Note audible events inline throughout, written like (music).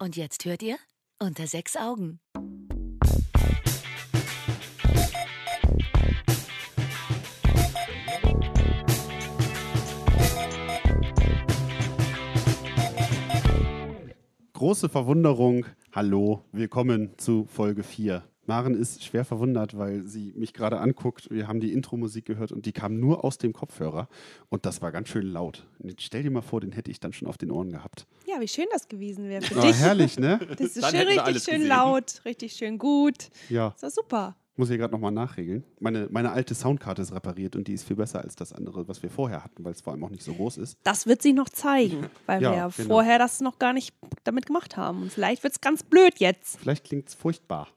Und jetzt hört ihr unter sechs Augen. Große Verwunderung. Hallo, willkommen zu Folge 4. Maren ist schwer verwundert, weil sie mich gerade anguckt. Wir haben die Intro-Musik gehört und die kam nur aus dem Kopfhörer. Und das war ganz schön laut. Und jetzt stell dir mal vor, den hätte ich dann schon auf den Ohren gehabt. Ja, wie schön das gewesen wäre für Oh, dich. herrlich, ne? (laughs) Das ist Dann schön, richtig schön gesehen. laut, richtig schön gut. Ja, Ist doch super. muss ich gerade nochmal nachregeln. Meine, meine alte Soundkarte ist repariert und die ist viel besser als das andere, was wir vorher hatten, weil es vor allem auch nicht so groß ist. Das wird sich noch zeigen, (laughs) weil Ja, wir ja genau. vorher das noch gar nicht damit gemacht haben. Und vielleicht wird es ganz blöd jetzt. Vielleicht klingt es furchtbar.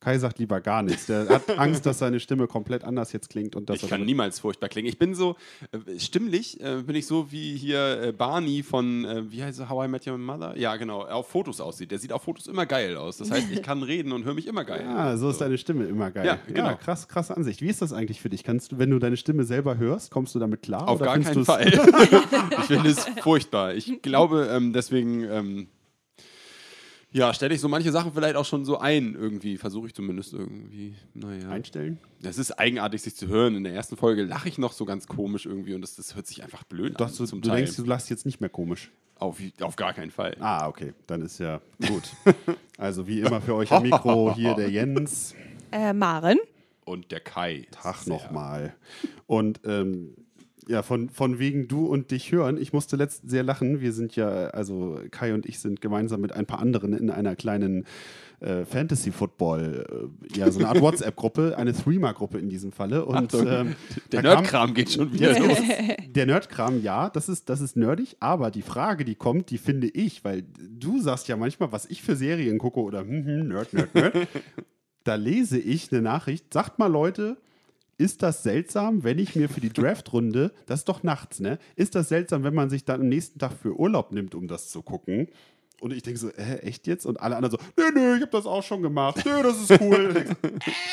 Kai sagt lieber gar nichts. Der hat (laughs) Angst, dass seine Stimme komplett anders jetzt klingt und dass Ich er kann niemals furchtbar klingen. Ich bin so, äh, stimmlich äh, bin ich so wie hier äh, Barney von, äh, wie heißt er, How I Met Your Mother? Ja, genau, auf Fotos aussieht. Der sieht auf Fotos immer geil aus. Das heißt, ich kann reden und höre mich immer geil. Ah, so ist deine Stimme immer geil. Ja, genau. krass, krasse Ansicht. Wie ist das eigentlich für dich? Kannst du, wenn du deine Stimme selber hörst, kommst du damit klar? Auf gar keinen Fall. (laughs) ich finde es furchtbar. Ich glaube, ähm, deswegen, ähm, ja, stelle ich so manche Sachen vielleicht auch schon so ein, irgendwie. Versuche ich zumindest irgendwie, naja. Einstellen? Das ist eigenartig, sich zu hören. In der ersten Folge lache ich noch so ganz komisch irgendwie und das, das hört sich einfach blöd Du, an. du, zum du Teil. denkst, du lachst jetzt nicht mehr komisch. Auf, auf gar keinen Fall. Ah, okay. Dann ist ja gut. (laughs) also wie immer für euch am Mikro hier der Jens. Äh, Maren? Und der Kai. Tag nochmal. Und ähm, ja, von, von wegen du und dich hören. Ich musste letztens sehr lachen. Wir sind ja, also Kai und ich sind gemeinsam mit ein paar anderen in einer kleinen äh, Fantasy Football, äh, ja, so eine Art (laughs) WhatsApp-Gruppe, eine Threema-Gruppe in diesem Falle. Und Achtung, ähm, Der Nerdkram geht schon wieder los. Der Nerdkram, ja, das ist, das ist nerdig, aber die Frage, die kommt, die finde ich, weil du sagst ja manchmal, was ich für Serien gucke oder hm, hm, Nerd, Nerd, Nerd. (laughs) da lese ich eine Nachricht, sagt mal Leute, ist das seltsam, wenn ich mir für die Draftrunde, das ist doch nachts, ne? Ist das seltsam, wenn man sich dann am nächsten Tag für Urlaub nimmt, um das zu gucken? Und ich denke so, hä, echt jetzt? Und alle anderen so, nö, nö, ich habe das auch schon gemacht. Nö, das ist cool.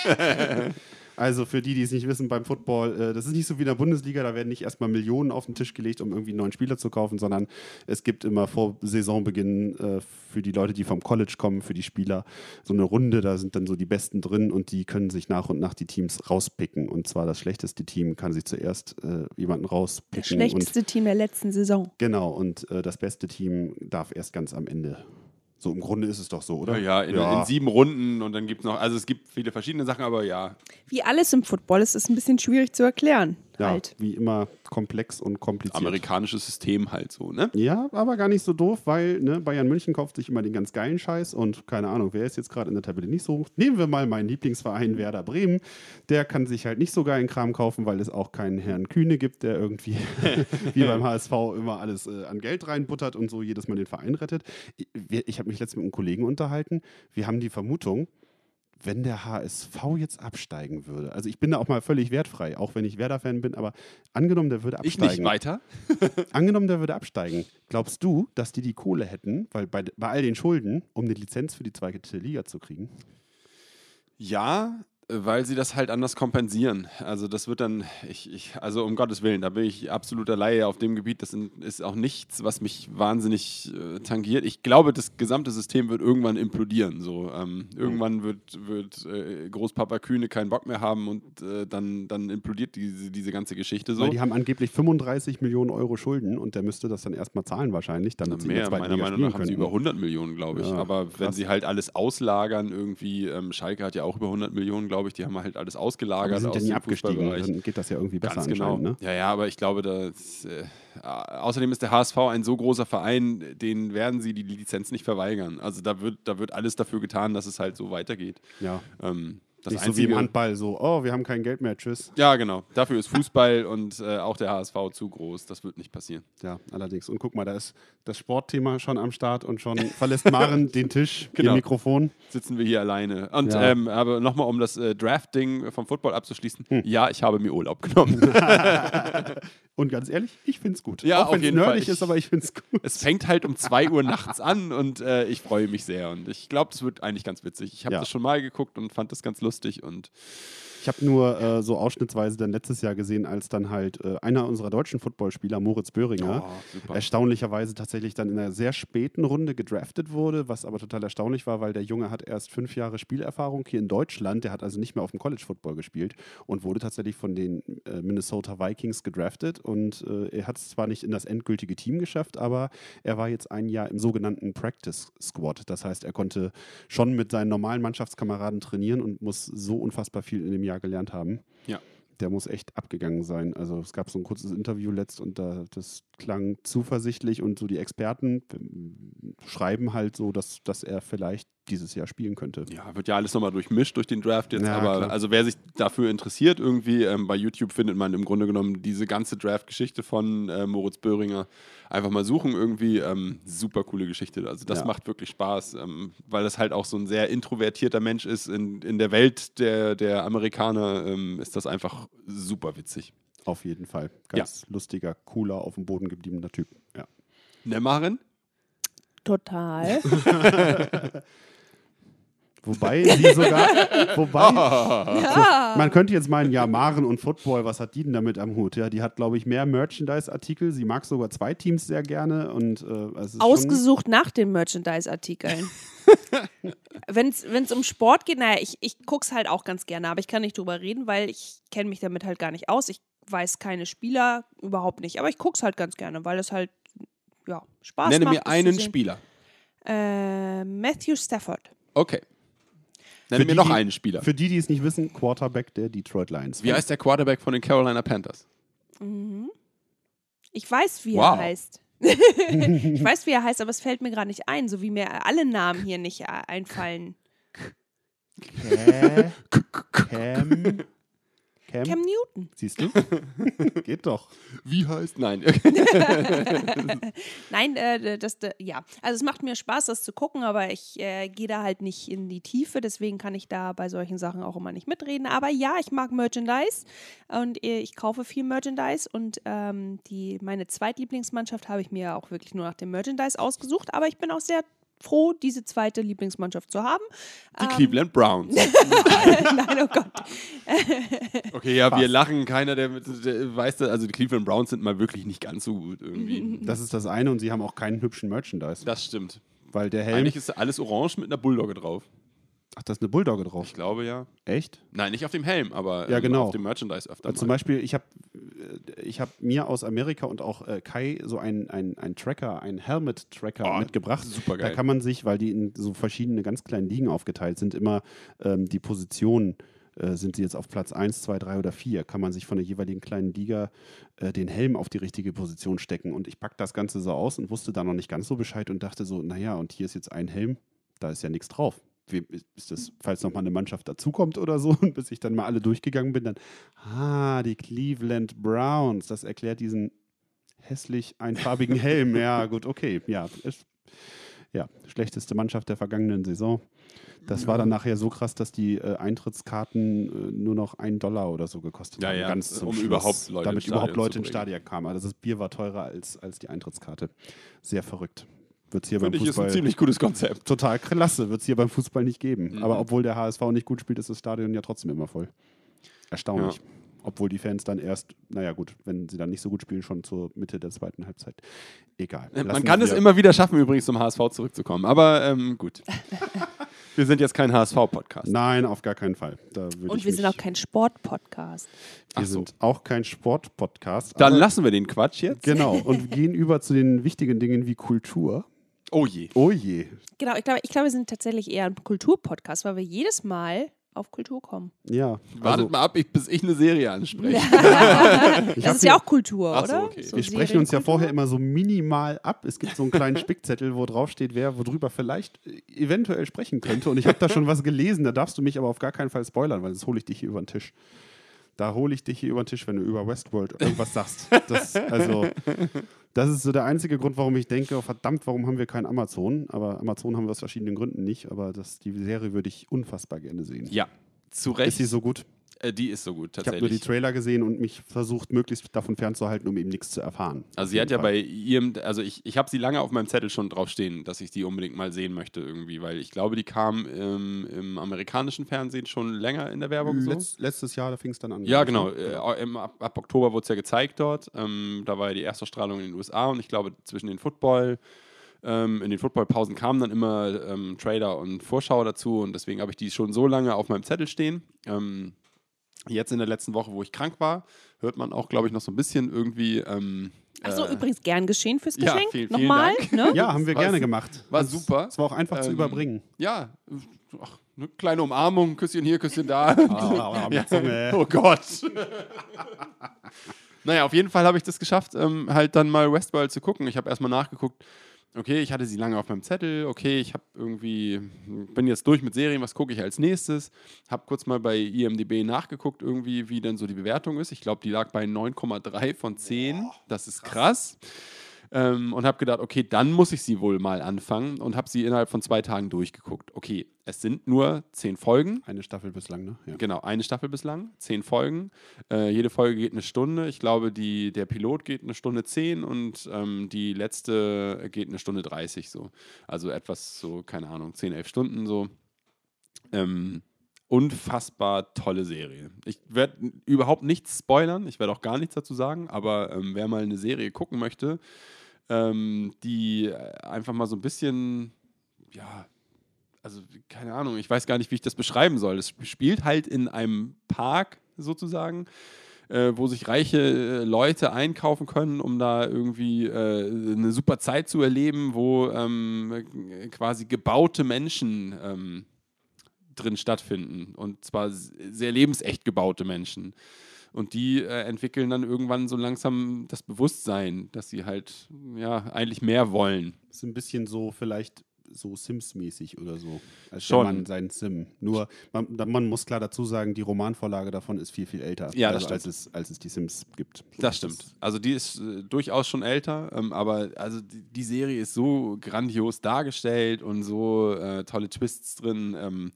(laughs) (laughs) Also für die, die es nicht wissen, beim Football, äh, das ist nicht so wie in der Bundesliga, da werden nicht erstmal Millionen auf den Tisch gelegt, um irgendwie einen neuen Spieler zu kaufen, sondern es gibt immer vor Saisonbeginn äh, für die Leute, die vom College kommen, für die Spieler, so eine Runde, da sind dann so die Besten drin und die können sich nach und nach die Teams rauspicken. Und zwar das schlechteste Team kann sich zuerst äh, jemanden Das rauspicken. und, schlechteste Team der letzten Saison. genau, und das beste Team darf erst ganz am Ende. So im Grunde ist es doch so, oder? Ja, in, in sieben Runden und dann gibt es noch, also es gibt viele verschiedene Sachen, aber ja. Wie alles im Football ist es ein bisschen schwierig zu erklären. Ja, Halt. wie immer komplex und kompliziert. Amerikanisches System halt so, ne? Ja, aber gar nicht so doof, weil ne, Bayern München kauft sich immer den ganz geilen Scheiß und keine Ahnung, wer ist jetzt gerade in der Tabelle nicht so. Nehmen wir mal meinen Lieblingsverein Werder Bremen. Der kann sich halt nicht so geilen Kram kaufen, weil es auch keinen Herrn Kühne gibt, der irgendwie (laughs) wie beim HSV immer alles äh, an Geld reinbuttert und so jedes Mal den Verein rettet. Ich, ich habe mich letztens mit einem Kollegen unterhalten. Wir haben die Vermutung, wenn der HSV jetzt absteigen würde, also ich bin da auch mal völlig wertfrei, auch wenn ich Werder-Fan bin, aber angenommen, der würde Ich absteigen. nicht weiter. (laughs) (laughs) Angenommen, der würde absteigen. Glaubst du, dass die die Kohle hätten, weil bei, bei all den Schulden, um eine Lizenz für die zweite Liga zu kriegen? Ja, weil sie das halt anders kompensieren. Also das wird dann, ich, ich, also um Gottes Willen, da bin ich absoluter Laie auf dem Gebiet. Das ist auch nichts, was mich wahnsinnig äh, tangiert. Ich glaube, das gesamte System wird irgendwann implodieren. So, ähm, irgendwann wird, wird äh, Großpapa Kühne keinen Bock mehr haben und äh, dann, dann implodiert diese, diese ganze Geschichte so. Weil die haben angeblich 35 Millionen Euro Schulden und der müsste das dann erstmal zahlen wahrscheinlich, damit sie Mehr, zweiten meiner Liga Meinung nach haben sie könnten. über 100 Millionen, glaube ich. Ja, Aber wenn krass. sie halt alles auslagern, irgendwie, ähm, Schalke hat ja auch über 100 Millionen, glaube ich, die haben halt alles Aber ausgelagert die sind ja nie abgestiegen, dann geht das ja irgendwie besser Ganz genau. Ne? Ja, ja, aber ich glaube, dass, äh, außerdem ist der HSV ein so großer Verein, den werden sie die Lizenz nicht verweigern. Also da wird, da wird alles dafür getan, dass es halt so weitergeht. Ja. Ähm, das Nicht so wie einzige, im Handball, so, oh, wir haben kein Geld mehr, tschüss. Ja, genau. Dafür ist Fußball (laughs) und äh, auch der HSV zu groß. Das wird nicht passieren. Ja, allerdings. Und guck mal, da ist das Sportthema schon am Start und schon (laughs) verlässt Maren den Tisch, Genau. ihr Mikrofon. Sitzen wir hier alleine. Und Ja. ähm, aber nochmal, um das äh, Draft-Ding vom Football abzuschließen. Hm. Ja, ich habe mir Urlaub genommen. (laughs) Und ganz ehrlich, ich find's gut. Ja, Auch wenn es nerdig ist, aber ich find's gut. Es fängt halt um 2 Uhr nachts an und äh, ich freue mich sehr. Und ich glaube, das wird eigentlich ganz witzig. Ich habe Ja. das schon mal geguckt und fand das ganz lustig. Und Ich habe nur äh, so ausschnittsweise dann letztes Jahr gesehen, als dann halt äh, einer unserer deutschen Footballspieler, Moritz Böhringer, Oh, erstaunlicherweise tatsächlich dann in einer sehr späten Runde gedraftet wurde, was aber total erstaunlich war, weil der Junge hat erst fünf Jahre Spielerfahrung hier in Deutschland, der hat also nicht mehr auf dem College Football gespielt und wurde tatsächlich von den äh, Minnesota Vikings gedraftet. Und äh, er hat es zwar nicht in das endgültige Team geschafft, aber er war jetzt ein Jahr im sogenannten Practice Squad. Das heißt, er konnte schon mit seinen normalen Mannschaftskameraden trainieren und muss so unfassbar viel in dem Jahr gelernt haben. Ja. Der muss echt abgegangen sein. Also es gab so ein kurzes Interview letzt und da, das klang zuversichtlich und so die Experten ähm, schreiben halt so, dass, dass er vielleicht dieses Jahr spielen könnte. Ja, wird ja alles nochmal durchmischt durch den Draft jetzt, Ja, aber klar. also wer sich dafür interessiert, irgendwie ähm, bei YouTube findet man im Grunde genommen diese ganze Draft-Geschichte von äh, Moritz Böhringer. Einfach mal suchen, irgendwie ähm, super coole Geschichte. Also das Ja. macht wirklich Spaß, ähm, weil das halt auch so ein sehr introvertierter Mensch ist. In, in der Welt der, der Amerikaner ähm, ist das einfach super witzig. Auf jeden Fall. Ganz lustiger, cooler, auf dem Boden gebliebener Typ. Ja. Nemmarin? Total. (laughs) (laughs) Wobei sie sogar, (laughs) wobei, ja. man könnte jetzt meinen, ja, Maren und Football, was hat die denn damit am Hut? Ja, die hat, glaube ich, mehr Merchandise-Artikel. Sie mag sogar zwei Teams sehr gerne und äh, es ist schon, Ausgesucht nach den Merchandise-Artikeln. (laughs) Wenn es um Sport geht, naja, ich, ich gucke es halt auch ganz gerne, aber ich kann nicht drüber reden, weil ich kenne mich damit halt gar nicht aus. Ich weiß keine Spieler, überhaupt nicht. Aber ich gucke es halt ganz gerne, weil es halt ja, Spaß Nenne macht. mir es zu einen. Spieler. Äh, Matthew Stafford. Okay. Nenne Für mir die, noch die- einen Spieler. Für die, die es nicht wissen, Quarterback der Detroit Lions. Wie heißt der Quarterback von den Carolina Panthers? Mhm. Ich weiß, wie Wow. er heißt. (laughs) ich weiß, wie er heißt, aber es fällt mir gerade nicht ein, so wie mir alle Namen hier nicht einfallen. Kä- Cam. (laughs) Cam. Cam Newton. Siehst du? (laughs) Geht doch. Wie heißt? Nein. (laughs) (laughs) Nein, äh, das, äh, ja. Also es macht mir Spaß, das zu gucken, aber ich äh, gehe da halt nicht in die Tiefe, deswegen kann ich da bei solchen Sachen auch immer nicht mitreden. Aber ja, ich mag Merchandise und äh, ich kaufe viel Merchandise und ähm, die, meine Zweitlieblingsmannschaft habe ich mir auch wirklich nur nach dem Merchandise ausgesucht, aber ich bin auch sehr froh, diese zweite Lieblingsmannschaft zu haben. Die Ähm, Cleveland Browns. (laughs) Nein, oh Gott. Okay, ja, wir Passt. lachen. Keiner, der, der weiß, das, also die Cleveland Browns sind mal wirklich nicht ganz so gut irgendwie. (laughs) Das ist das eine und sie haben auch keinen hübschen Merchandise. Das stimmt. Weil der Helm. Eigentlich ist alles orange mit einer Bulldogge drauf. Ach, da ist eine Bulldogge drauf. Ich glaube ja. Echt? Nein, nicht auf dem Helm, aber Ja, ähm, genau. auf dem Merchandise öfter. Also zum mal. Beispiel, ich habe ich hab mir aus Amerika und auch äh, Kai so einen ein Tracker, einen Helmet-Tracker Oh, mitgebracht. super Da geil. kann man sich, weil die in so verschiedene ganz kleinen Ligen aufgeteilt sind, immer ähm, die Positionen, äh, sind sie jetzt auf Platz 1, 2, 3 oder 4, kann man sich von der jeweiligen kleinen Liga äh, den Helm auf die richtige Position stecken. Und ich packte das Ganze so aus und wusste da noch nicht ganz so Bescheid und dachte so, naja, und hier ist jetzt ein Helm, da ist ja nichts drauf. Wie, ist das, falls nochmal eine Mannschaft dazukommt oder so, (laughs) und bis ich dann mal alle durchgegangen bin, dann, ah, die Cleveland Browns, das erklärt diesen hässlich einfarbigen (laughs) Helm. Ja, gut, okay, ja. Ist, ja, schlechteste Mannschaft der vergangenen Saison. Das war dann nachher so krass, dass die äh, Eintrittskarten äh, nur noch einen Dollar oder so gekostet Ja, haben. ja, ganz zum um Schluss, überhaupt Leute damit überhaupt Leute ins. Stadion kamen. Also das Bier war teurer als, als die Eintrittskarte. Sehr verrückt. Wird es hier beim Finde ich, ist ein Fußball ziemlich gutes Konzept. total klasse. Wird es hier beim Fußball nicht geben. Mhm. Aber obwohl der HSV nicht gut spielt, ist das Stadion ja trotzdem immer voll. Erstaunlich. Ja. Obwohl die Fans dann erst, naja gut, wenn sie dann nicht so gut spielen, schon zur Mitte der zweiten Halbzeit. Egal. Man Lassen kann es immer wieder schaffen, übrigens zum HSV zurückzukommen. Aber ähm, gut. (laughs) wir sind jetzt kein HSV-Podcast. Nein, auf gar keinen Fall. Und ich wir sind auch kein Sport-Podcast. Wir Ach so. sind auch kein Sport-Podcast. Dann lassen wir den Quatsch jetzt. Genau, und (laughs) gehen über zu den wichtigen Dingen wie Kultur. Oh je. Oh je. Genau, ich glaube, ich glaub, wir sind tatsächlich eher ein Kultur-Podcast, weil wir jedes Mal auf Kultur kommen. Ja. Wartet also, mal ab, ich, bis ich eine Serie anspreche. (laughs) Das ist ja auch Kultur, Ach so, oder? okay. So wir sprechen uns ja vorher immer so minimal ab. Es gibt so einen kleinen (laughs) Spickzettel, wo drauf steht, wer worüber vielleicht äh, eventuell sprechen könnte. Und ich habe da schon was gelesen, da darfst du mich aber auf gar keinen Fall spoilern, weil sonst hole ich dich hier über den Tisch. Da hole ich dich hier über den Tisch, wenn du über Westworld irgendwas sagst. Das, also, das ist so der einzige Grund, warum ich denke, oh, verdammt, warum haben wir kein Amazon? Aber Amazon haben wir aus verschiedenen Gründen nicht. Aber das, die Serie würde ich unfassbar gerne sehen. Ja, zu Ist Recht. sie so gut? Äh, die ist so gut, Ich habe nur die tatsächlich. Trailer gesehen und mich versucht, möglichst davon fernzuhalten, um eben nichts zu erfahren. Also sie hat ja Fall. bei ihrem, also ich, ich habe sie lange auf meinem Zettel schon drauf stehen, dass ich die unbedingt mal sehen möchte irgendwie, weil ich glaube, die kam ähm, im amerikanischen Fernsehen schon länger in der Werbung so. Letz, letztes Jahr, da fing es dann an. Ja, genau. ne? Äh, im, ab, ab Oktober wurde es ja gezeigt dort. Ähm, da war ja die Erstausstrahlung in den USA und ich glaube, zwischen den Football, ähm, in den Footballpausen kamen dann immer ähm, Trailer und Vorschau dazu und deswegen habe ich die schon so lange auf meinem Zettel stehen. Ähm, jetzt in der letzten Woche, wo ich krank war, hört man auch, glaube ich, noch so ein bisschen irgendwie. Ähm, Achso, äh, übrigens gern geschehen fürs ja, Geschenk. vielen, vielen Nochmal. Dank. Ne? Ja, haben wir War gerne gemacht. war Das- super. Es war auch einfach zu Ähm, überbringen. Ja, ach, eine kleine Umarmung, Küsschen hier, Küsschen da. Mit Zunge. Oh Gott. naja, auf jeden Fall habe ich das geschafft, ähm, halt dann mal Westworld zu gucken. Ich habe erstmal nachgeguckt, okay, ich hatte sie lange auf meinem Zettel, okay, ich habe irgendwie, bin jetzt durch mit Serien, was gucke ich als nächstes? Habe kurz mal bei IMDb nachgeguckt, irgendwie, wie denn so die Bewertung ist. Ich glaube, die lag bei 9,3 von 10. das ist krass. Ähm, und habe gedacht, okay, dann muss ich sie wohl mal anfangen und habe sie innerhalb von zwei Tagen durchgeguckt. Okay, es sind nur zehn Folgen. Eine Staffel bislang, ne? Ja. Genau, eine Staffel bislang, zehn Folgen. Äh, jede Folge geht eine Stunde. Ich glaube, die, der Pilot geht eine Stunde zehn und ähm, die letzte geht eine Stunde 30 so. Also etwas so, keine Ahnung, zehn, elf Stunden so. Ähm, unfassbar tolle Serie. Ich werde überhaupt nichts spoilern, ich werde auch gar nichts dazu sagen, aber ähm, wer mal eine Serie gucken möchte, ähm, die äh, einfach mal so ein bisschen, ja, also keine Ahnung, ich weiß gar nicht, wie ich das beschreiben soll. Es spielt halt in einem Park sozusagen, äh, wo sich reiche äh, Leute einkaufen können, um da irgendwie äh, eine super Zeit zu erleben, wo ähm, äh, quasi gebaute Menschen ähm, drin stattfinden und zwar sehr lebensecht gebaute Menschen. Und die äh, entwickeln dann irgendwann so langsam das Bewusstsein, dass sie halt ja eigentlich mehr wollen. Ist ein bisschen so vielleicht so Sims-mäßig oder so. Als Schon. man sein Sim. Nur, man, man muss klar dazu sagen, die Romanvorlage davon ist viel, viel älter. Ja, also, als, es, als es die Sims gibt. Das stimmt. Also die ist äh, durchaus schon älter, ähm, aber also die, die Serie ist so grandios dargestellt und so äh, tolle Twists drin. Ähm,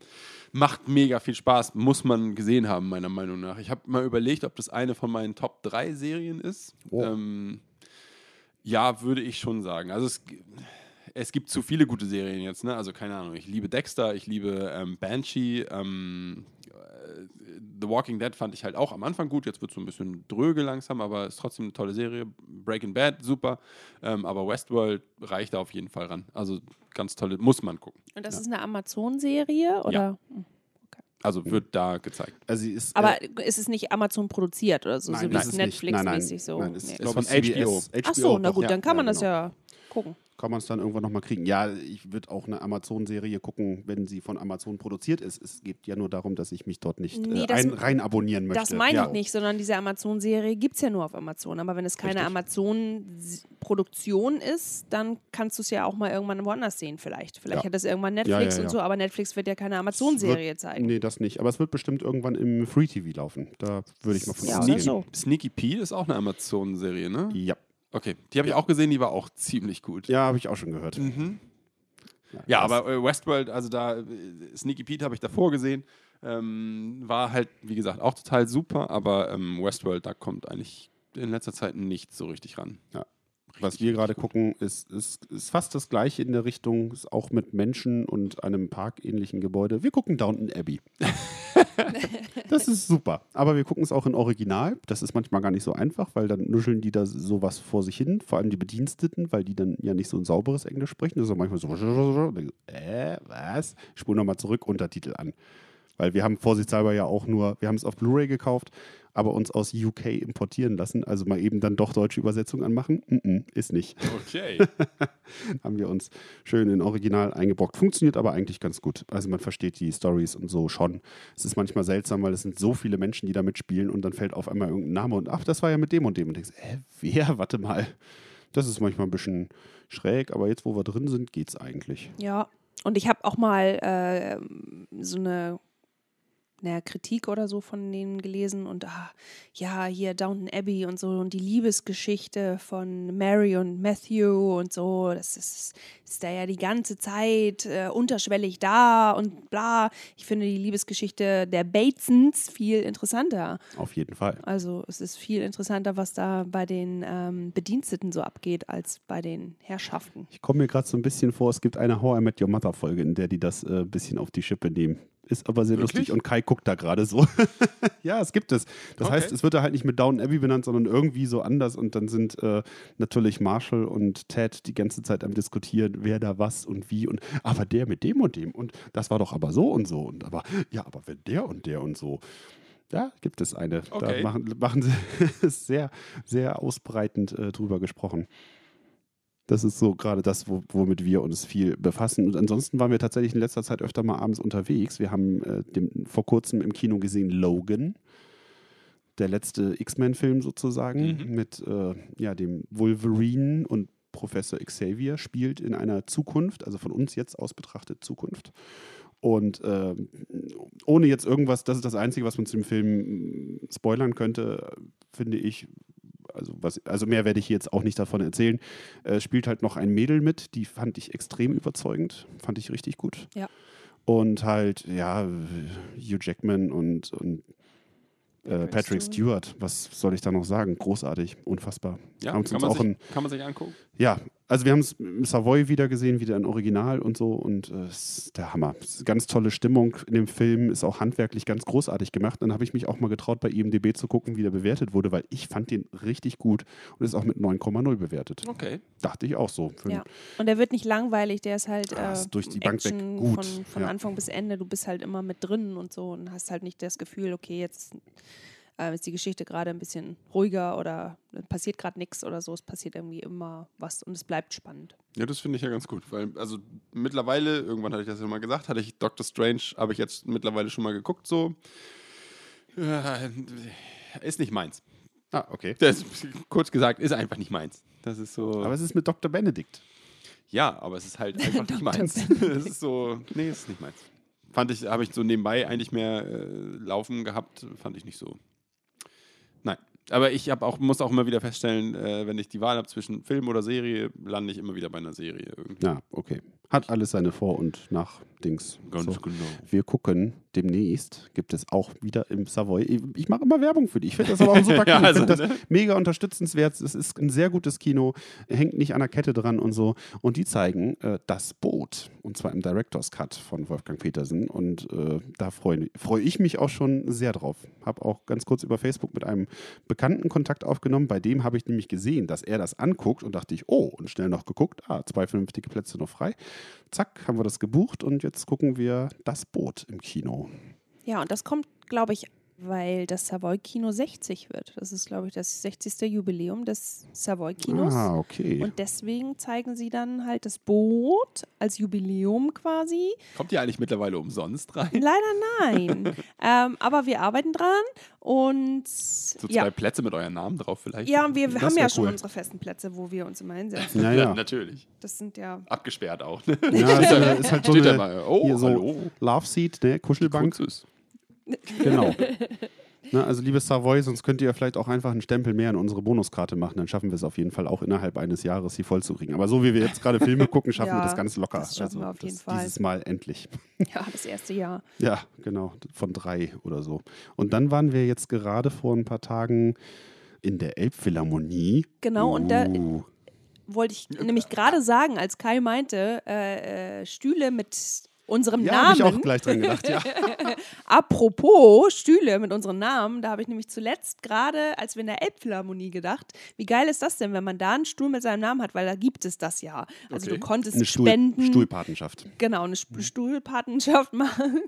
macht mega viel Spaß, muss man gesehen haben, meiner Meinung nach. Ich habe mal überlegt, ob das eine von meinen Top 3 Serien ist. Oh. Ähm, ja, würde ich schon sagen. Also es, es gibt zu viele gute Serien jetzt, ne? Also keine Ahnung, ich liebe Dexter, ich liebe ähm, Banshee, ähm, äh, The Walking Dead fand ich halt auch am Anfang gut, jetzt wird es so ein bisschen dröge langsam, aber ist trotzdem eine tolle Serie. Breaking Bad, super. Ähm, aber Westworld reicht da auf jeden Fall ran. Also ganz tolle, muss man gucken. Und das ist eine Amazon-Serie? Oder? Also wird da gezeigt. Also sie ist, Aber äh, ist es nicht Amazon produziert oder so? nein, so wie. Nein, nein, Netflix-mäßig so? Nein, es Nee. ist, Ist glaub von HBO. CBS. Ach so, na gut, dann kann man Ja, das genau. ja gucken. Kann man es dann irgendwann nochmal kriegen. Ja, ich würde auch eine Amazon-Serie gucken, wenn sie von Amazon produziert ist. Es geht ja nur darum, dass ich mich dort nicht Nee, äh, das- ein, rein abonnieren möchte. Das meine ja. ich nicht, sondern diese Amazon-Serie gibt es ja nur auf Amazon. Aber wenn es keine. Amazon-Produktion ist, dann kannst du es ja auch mal irgendwann woanders sehen, vielleicht. Vielleicht Ja. hat das irgendwann Ja, Netflix ja, und so, aber Netflix wird ja keine Es Amazon-Serie zeigen. Nee, das nicht. Aber es wird bestimmt irgendwann im Free TV laufen. Da würde ich mal von Ja, ausgehen. so. Sneaky Pete ist auch eine Amazon-Serie, ne? Ja, Okay, die habe ich auch gesehen, die war auch ziemlich gut. ja habe ich auch schon gehört. Mhm. Ja, aber äh, Westworld, also da, äh, Sneaky Pete habe ich davor gesehen, ähm, war halt, wie gesagt, auch total super, aber ähm, Westworld, da kommt eigentlich in letzter Zeit nichts so richtig ran. Ja. Was wir gerade gucken, ist, ist, ist fast das gleiche in der Richtung, ist auch mit Menschen und einem parkähnlichen Gebäude. Wir gucken Downton Abbey. (laughs) (laughs) das ist super. Aber wir gucken es auch in Original. Das ist manchmal gar nicht so einfach, weil dann nuscheln die da sowas vor sich hin, vor allem die Bediensteten, weil die dann ja nicht so ein sauberes Englisch sprechen. Das ist manchmal so, äh, was? Ich spule nochmal zurück, Untertitel an. Weil wir haben vorsichtshalber ja auch nur, wir haben es auf Blu-ray gekauft, aber uns aus UK importieren lassen. Also mal eben dann doch deutsche Übersetzung anmachen. Mm -mm, ist nicht. Okay. (laughs) haben wir uns schön in Original eingebrockt. Funktioniert aber eigentlich ganz gut. Also man versteht die Stories und so schon. Es ist manchmal seltsam, weil es sind so viele Menschen, die da mitspielen und dann fällt auf einmal irgendein Name und ach, das war ja mit dem und dem. Und denkst, äh, wer? (laughs) Warte mal. Das ist manchmal ein bisschen schräg, aber jetzt, wo wir drin sind, geht's eigentlich. Ja, und ich habe auch mal äh, so eine naja, Kritik oder so von denen gelesen und ah, ja, hier Downton Abbey und so und die Liebesgeschichte von Mary und Matthew und so, das ist, ist da ja die ganze Zeit äh, unterschwellig da und bla. Ich finde die Liebesgeschichte der Batesons viel interessanter. Auf jeden Fall. Also es ist viel interessanter, was da bei den ähm, Bediensteten so abgeht, als bei den Herrschaften. Ich komme mir gerade so ein bisschen vor, es gibt eine How I Met Your Mother Folge, in der die das äh, ein bisschen auf die Schippe nehmen. Ist aber sehr Wirklich? lustig und Kai guckt da gerade so. (laughs) ja, es gibt es. Das Okay. heißt, es wird da halt nicht mit Down Abbey benannt, sondern irgendwie so anders und dann sind äh, natürlich Marshall und Ted die ganze Zeit am diskutieren, wer da was und wie und aber der mit dem und dem und das war doch aber so und so und aber ja, aber wenn der und der und so. Ja, gibt es eine. Okay. Da machen, machen sie es (laughs) sehr, sehr ausbreitend äh, drüber gesprochen. Das ist so gerade das, wo, womit wir uns viel befassen. Und ansonsten waren wir tatsächlich in letzter Zeit öfter mal abends unterwegs. Wir haben äh, dem, vor kurzem im Kino gesehen Logan, der letzte X-Men-Film sozusagen, Mhm. mit äh, ja, dem Wolverine und Professor Xavier spielt in einer Zukunft, also von uns jetzt aus betrachtet Zukunft. Und ähm, ohne jetzt irgendwas, das ist das Einzige, was man zu dem Film mm, spoilern könnte, finde ich, also, was, also mehr werde ich hier jetzt auch nicht davon erzählen. Äh, spielt halt noch ein Mädel mit, die fand ich extrem überzeugend, fand ich richtig gut. Ja. Und halt, ja, Hugh Jackman und, und äh, Patrick Stewart. Was soll ich da noch sagen? Großartig, unfassbar. Ja, kann man, auch sich, in, kann man sich angucken. ja, also wir haben es im Savoy wieder gesehen, wieder in Original und so und äh, ist der Hammer. Ist ganz tolle Stimmung in dem Film, ist auch handwerklich ganz großartig gemacht. Dann habe ich mich auch mal getraut, bei IMDb zu gucken, wie der bewertet wurde, weil ich fand den richtig gut und ist auch mit 9,0 bewertet. Okay. Dachte ich auch so. Für Ja. Und der wird nicht langweilig, der ist halt Ah, äh, ist durch die Bank weg Action gut, von, von ja. Anfang bis Ende. Du bist halt immer mit drin und so und hast halt nicht das Gefühl, okay, jetzt äh, ist die Geschichte gerade ein bisschen ruhiger oder äh, passiert gerade nichts oder so. Es passiert irgendwie immer was und es bleibt spannend. Ja, das finde ich ja ganz gut, weil also mittlerweile, irgendwann hatte ich das ja mal gesagt, hatte ich Doctor Strange, habe ich jetzt mittlerweile schon mal geguckt, so. Ja, ist nicht meins. ah, okay. Das, kurz gesagt, ist einfach nicht meins. Das ist so. Aber es ist mit Dr. Benedict. ja, aber es ist halt (laughs) einfach nicht meins. Es ist so, nee, es ist nicht meins. Fand ich, habe ich so nebenbei eigentlich mehr äh, laufen gehabt, fand ich nicht so. Nein. Aber ich auch, muss auch immer wieder feststellen, äh, wenn ich die Wahl habe zwischen Film oder Serie, lande ich immer wieder bei einer Serie irgendwie. Ja, okay. Hat alles seine Vor- und Nach-Dings. Ganz So. genau. Wir gucken demnächst, gibt es auch wieder im Savoy. Ich, mache immer Werbung für dich. Ich finde das aber auch super (laughs) Ja, cool. also, ich finde das ne? mega unterstützenswert. Es ist ein sehr gutes Kino, hängt nicht an der Kette dran und so. Und die zeigen äh, das Boot. Und zwar im Director's Cut von Wolfgang Petersen. Und äh, da freue freu ich mich auch schon sehr drauf. Habe auch ganz kurz über Facebook mit einem Bekannten Kontakt aufgenommen. Bei dem habe ich nämlich gesehen, dass er das anguckt und dachte ich, oh, und schnell noch geguckt. Ah, zwei vernünftige Plätze noch frei. Zack, haben wir das gebucht und jetzt gucken wir das Boot im Kino. Ja, und das kommt, glaube ich, weil das Savoy-Kino 60 wird. Das ist, glaube ich, das 60. Jubiläum des Savoy-Kinos. Ah, okay. Und deswegen zeigen sie dann halt das Boot als Jubiläum quasi. Kommt ihr eigentlich mittlerweile umsonst rein? Leider nein. (laughs) ähm, aber wir arbeiten dran und So zwei ja. Plätze mit euren Namen drauf vielleicht? Ja, und wir Das haben ja schon cool. unsere festen Plätze, wo wir uns immer hinsetzen. ja, ja. (laughs) natürlich. Das sind ja. Abgesperrt auch. Ne? ja ist, ist halt so Steht da eine mal, oh, hier so hallo. Love Seat, ne, Kuschelbank. Kurzes. Genau. (laughs) Na, also liebe Savoy, sonst könnt ihr vielleicht auch einfach einen Stempel mehr in unsere Bonuskarte machen. Dann schaffen wir es auf jeden Fall auch innerhalb eines Jahres, sie voll zu kriegen. Aber so wie wir jetzt gerade Filme gucken, schaffen wir Ja, das ganz locker. das schaffen wir auf jeden das, Fall. Dieses Mal endlich. (laughs) Ja, das erste Jahr. Ja, genau, von drei oder so. Und dann waren wir jetzt gerade vor ein paar Tagen in der Elbphilharmonie. Genau, und da Uh, wollte ich nämlich gerade sagen, als Kai meinte, äh, äh, Stühle mit unserem ja, habe ich Namen. auch gleich dran gedacht, ja. (laughs) Apropos Stühle mit unserem Namen, da habe ich nämlich zuletzt gerade, als wir in der Elbphilharmonie gedacht, wie geil ist das denn, wenn man da einen Stuhl mit seinem Namen hat, weil da gibt es das ja. Also Okay. du konntest Eine Stuhl spenden. Stuhlpatenschaft. Genau, eine Mhm. Sp- Stuhlpatenschaft (laughs) machen.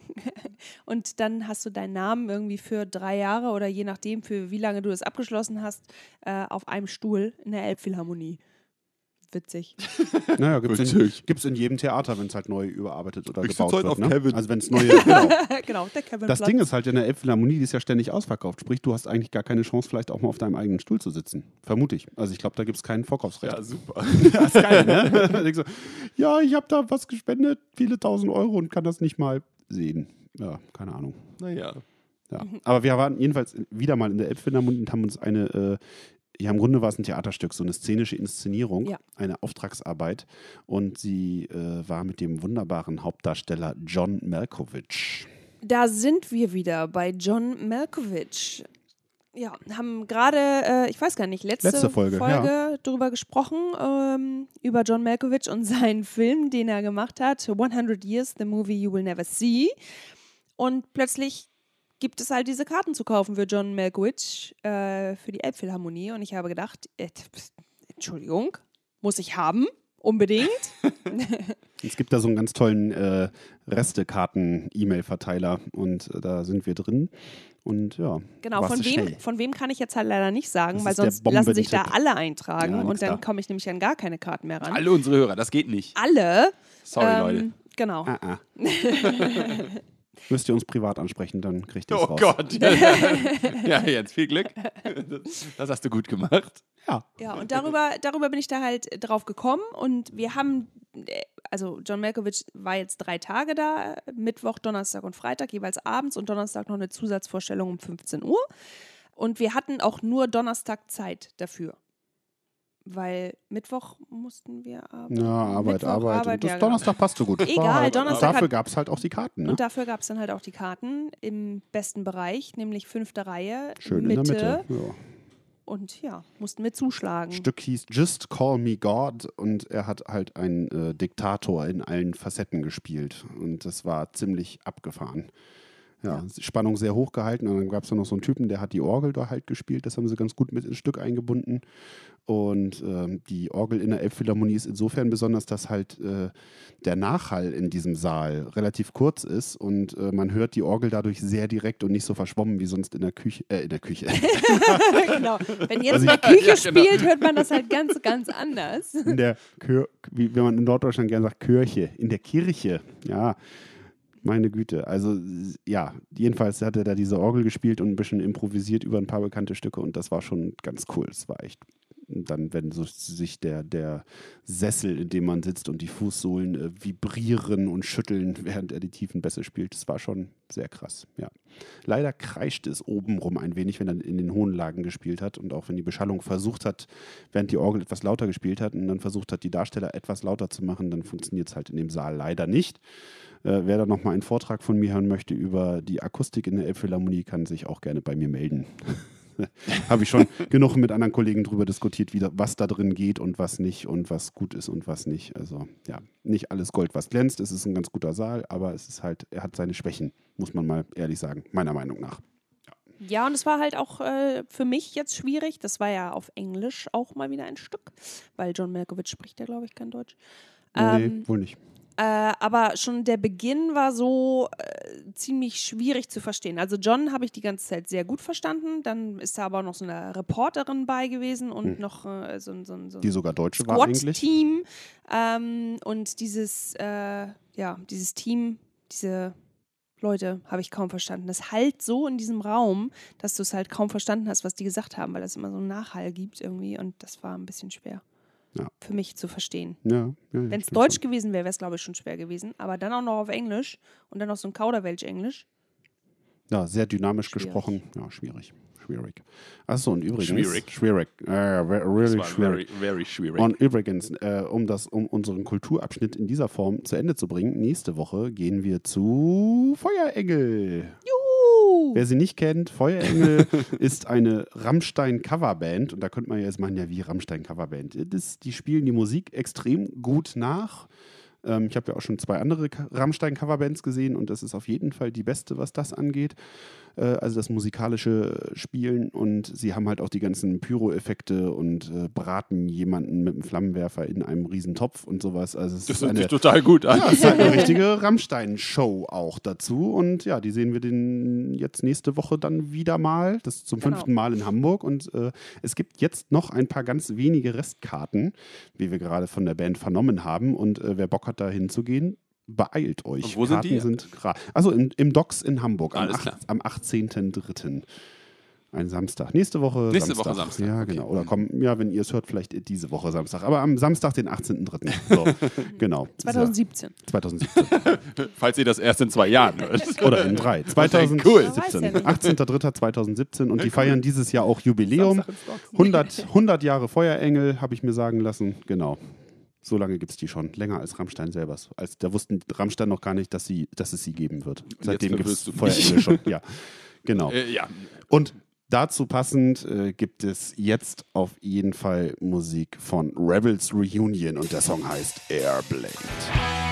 Und dann hast du deinen Namen irgendwie für drei Jahre oder je nachdem, für wie lange du das abgeschlossen hast, äh, auf einem Stuhl in der Elbphilharmonie. Witzig. Naja, gibt es in, gibt's in jedem Theater, wenn es halt neu überarbeitet oder Ich gebaut heute wird. auf ne? Kevin. Also wenn es neue, genau. (laughs) genau, der Kevin Das Platz. Ding ist halt in der Elbphilharmonie, die ist ja ständig ausverkauft. Sprich, du hast eigentlich gar keine Chance, vielleicht auch mal auf deinem eigenen Stuhl zu sitzen. Vermute ich. Also ich glaube, da gibt es kein Vorkaufsrecht. Ja, super. (laughs) das ist geil, ne? (laughs) Ja, ich habe da was gespendet, viele tausend Euro und kann das nicht mal sehen. Ja, keine Ahnung. Naja. Ja. Aber wir waren jedenfalls wieder mal in der Elbphilharmonie und haben uns eine, äh, ja im Grunde war es ein Theaterstück, so eine szenische Inszenierung, Ja. eine Auftragsarbeit. Und sie äh, war mit dem wunderbaren Hauptdarsteller John Malkovich. Da sind wir wieder bei John Malkovich. Ja, haben gerade, äh, ich weiß gar nicht, letzte, Letzte Folge, ja. drüber gesprochen, ähm, über John Malkovich und (laughs) seinen Film, den er gemacht hat, 100 Years, the movie you will never see. Und plötzlich gibt es halt diese Karten zu kaufen für John Malkovich äh, für die Elbphilharmonie. Und ich habe gedacht, äh, Entschuldigung, muss ich haben? Unbedingt. (laughs) (laughs) Es gibt da so einen ganz tollen äh, Restekarten-E-Mail-Verteiler und äh, da sind wir drin. Und ja, Genau, von wem, schnell. von wem kann ich jetzt halt leider nicht sagen, Das weil sonst lassen sich da alle eintragen Ja, und dann da. komme ich nämlich an gar keine Karten mehr ran. Alle unsere Hörer, das geht nicht. Alle. Sorry, ähm, Leute. Genau. Ah, ah. (laughs) Müsst ihr uns privat ansprechen, dann kriegt ihr es Oh raus. Gott. (laughs) (laughs) ja, jetzt viel Glück. Das, das hast du gut gemacht. Ja. Ja, und darüber, darüber bin ich da halt drauf gekommen und wir haben, äh, also John Malkovich war jetzt drei Tage da, Mittwoch, Donnerstag und Freitag, jeweils abends und Donnerstag noch eine Zusatzvorstellung um 15 Uhr. Und wir hatten auch nur Donnerstag Zeit dafür. Weil Mittwoch mussten wir arbeiten. Ja, Arbeit, Mittwoch, Arbeit. Arbeit, Und das ja, genau. Donnerstag passte gut. (laughs) Egal, halt, Donnerstag Dafür hat- gab es halt auch die Karten. Ne? Und dafür gab es dann halt auch die Karten im besten Bereich, nämlich fünfte Reihe, Schön Mitte. in der Mitte. Ja. Und ja, mussten wir zuschlagen. Stück hieß Just Call Me God und er hat halt einen äh, Diktator in allen Facetten gespielt und das war ziemlich abgefahren. Ja, Spannung sehr hoch gehalten und dann gab es noch so einen Typen, der hat die Orgel da halt gespielt, das haben sie ganz gut mit ins Stück eingebunden und ähm, die Orgel in der Elbphilharmonie ist insofern besonders, dass halt äh, der Nachhall in diesem Saal relativ kurz ist und äh, man hört die Orgel dadurch sehr direkt und nicht so verschwommen wie sonst in der Küche, äh, in der Küche, (laughs) genau. Wenn jetzt Also in der Küche Ja, genau. spielt, hört man das halt ganz, ganz anders. in der Kir wie wenn man in Norddeutschland gerne sagt, Kirche, in der Kirche. Ja, meine Güte. Also ja, jedenfalls hat er da diese Orgel gespielt und ein bisschen improvisiert über ein paar bekannte Stücke und das war schon ganz cool. Es war echt. Dann, wenn so sich der, der Sessel, in dem man sitzt und die Fußsohlen äh, vibrieren und schütteln, (laughs) während er die tiefen Bässe spielt, das war schon sehr krass. Ja. Leider kreischt es obenrum ein wenig, wenn er in den hohen Lagen gespielt hat und auch wenn die Beschallung versucht hat, während die Orgel etwas lauter gespielt hat und dann versucht hat, die Darsteller etwas lauter zu machen, dann funktioniert es halt in dem Saal leider nicht. Äh, wer da nochmal einen Vortrag von mir hören möchte über die Akustik in der Elbphilharmonie, kann sich auch gerne bei mir melden. (laughs) Habe ich schon genug mit anderen Kollegen drüber diskutiert, wie da, was da drin geht und was nicht und was gut ist und was nicht. Also ja, nicht alles Gold, was glänzt. Es ist ein ganz guter Saal, aber es ist halt, er hat seine Schwächen, muss man mal ehrlich sagen, meiner Meinung nach. Ja, und es war halt auch äh, für mich jetzt schwierig. Das war ja auf Englisch auch mal wieder ein Stück, weil John Malkovich spricht ja, glaube ich, kein Deutsch. nee, Ähm, wohl nicht. Äh, aber schon der Beginn war so äh, ziemlich schwierig zu verstehen. Also John habe ich die ganze Zeit sehr gut verstanden. Dann ist da aber noch so eine Reporterin bei gewesen und noch äh, so, ein- so, ein- so ein Die sogar Deutsche war eigentlich. Squad-Team. Ähm, und dieses, äh, ja, dieses Team, diese Leute habe ich kaum verstanden. Das halt so in diesem Raum, dass du es halt kaum verstanden hast, was die gesagt haben, weil es immer so einen Nachhall gibt irgendwie und das war ein bisschen schwer. Ja. Für mich zu verstehen. Ja, ja, Wenn es Deutsch schon. gewesen wäre, wäre es, glaube ich, schon schwer gewesen. Aber dann auch noch auf Englisch und dann noch so ein Kauderwelsch-Englisch. Ja, sehr dynamisch Schwierig. gesprochen. Ja, schwierig. Schwierig. Achso, und übrigens. Schwierig. Schwierig. Äh, really war schwierig. very, very schwierig. Und übrigens, äh, um, das, um unseren Kulturabschnitt in dieser Form zu Ende zu bringen, nächste Woche gehen wir zu Feuerengel. Juhu! Wer sie nicht kennt, Feuerengel (laughs) ist eine Rammstein-Coverband. Und da könnte man ja jetzt meinen, ja, wie Rammstein-Coverband? Die spielen die Musik extrem gut nach. Ähm, ich habe ja auch schon zwei andere Rammstein-Coverbands gesehen und das ist auf jeden Fall die beste, was das angeht. Äh, also das musikalische Spielen und sie haben halt auch die ganzen Pyro-Effekte und äh, braten jemanden mit einem Flammenwerfer in einem riesen Topf und sowas. Also es das ist hört sich total gut an. ja, es ist halt eine (laughs) richtige Rammstein-Show auch dazu. Und ja, die sehen wir den jetzt nächste Woche dann wieder mal. Das ist zum Genau. fünften Mal in Hamburg. Und äh, es gibt jetzt noch ein paar ganz wenige Restkarten, wie wir gerade von der Band vernommen haben. Und äh, wer Bock hat, da hinzugehen, beeilt euch. Und wo sind Karten die? sind gra- Also im, im Docks in Hamburg am, klar. am 18.03. Ein Samstag. Nächste Woche Nächste Samstag. Woche Samstag, Ja, okay. genau. Oder komm, ja, wenn ihr es hört, vielleicht diese Woche Samstag. Aber am Samstag, den 18.03. So, (laughs) genau. 2017. Ja, 2017. Falls ihr das erst in zwei Jahren (laughs) hört. Oder in drei. (laughs) cool. 2017. Man weiß ja nicht. 18.03.2017. Und die feiern dieses Jahr auch Jubiläum. Samstag ins Dock. 100, 100 Jahre Feuerengel, habe ich mir sagen lassen. Genau. So lange gibt es die schon. Länger als Rammstein selber. Als, da wussten Rammstein noch gar nicht, dass, sie, dass es sie geben wird. Seitdem gibt es. Feuerengel schon. Ja, (laughs) genau. Äh, ja, Und dazu passend äh, gibt es jetzt auf jeden Fall Musik von Rebels Reunion und der Song heißt Airblade.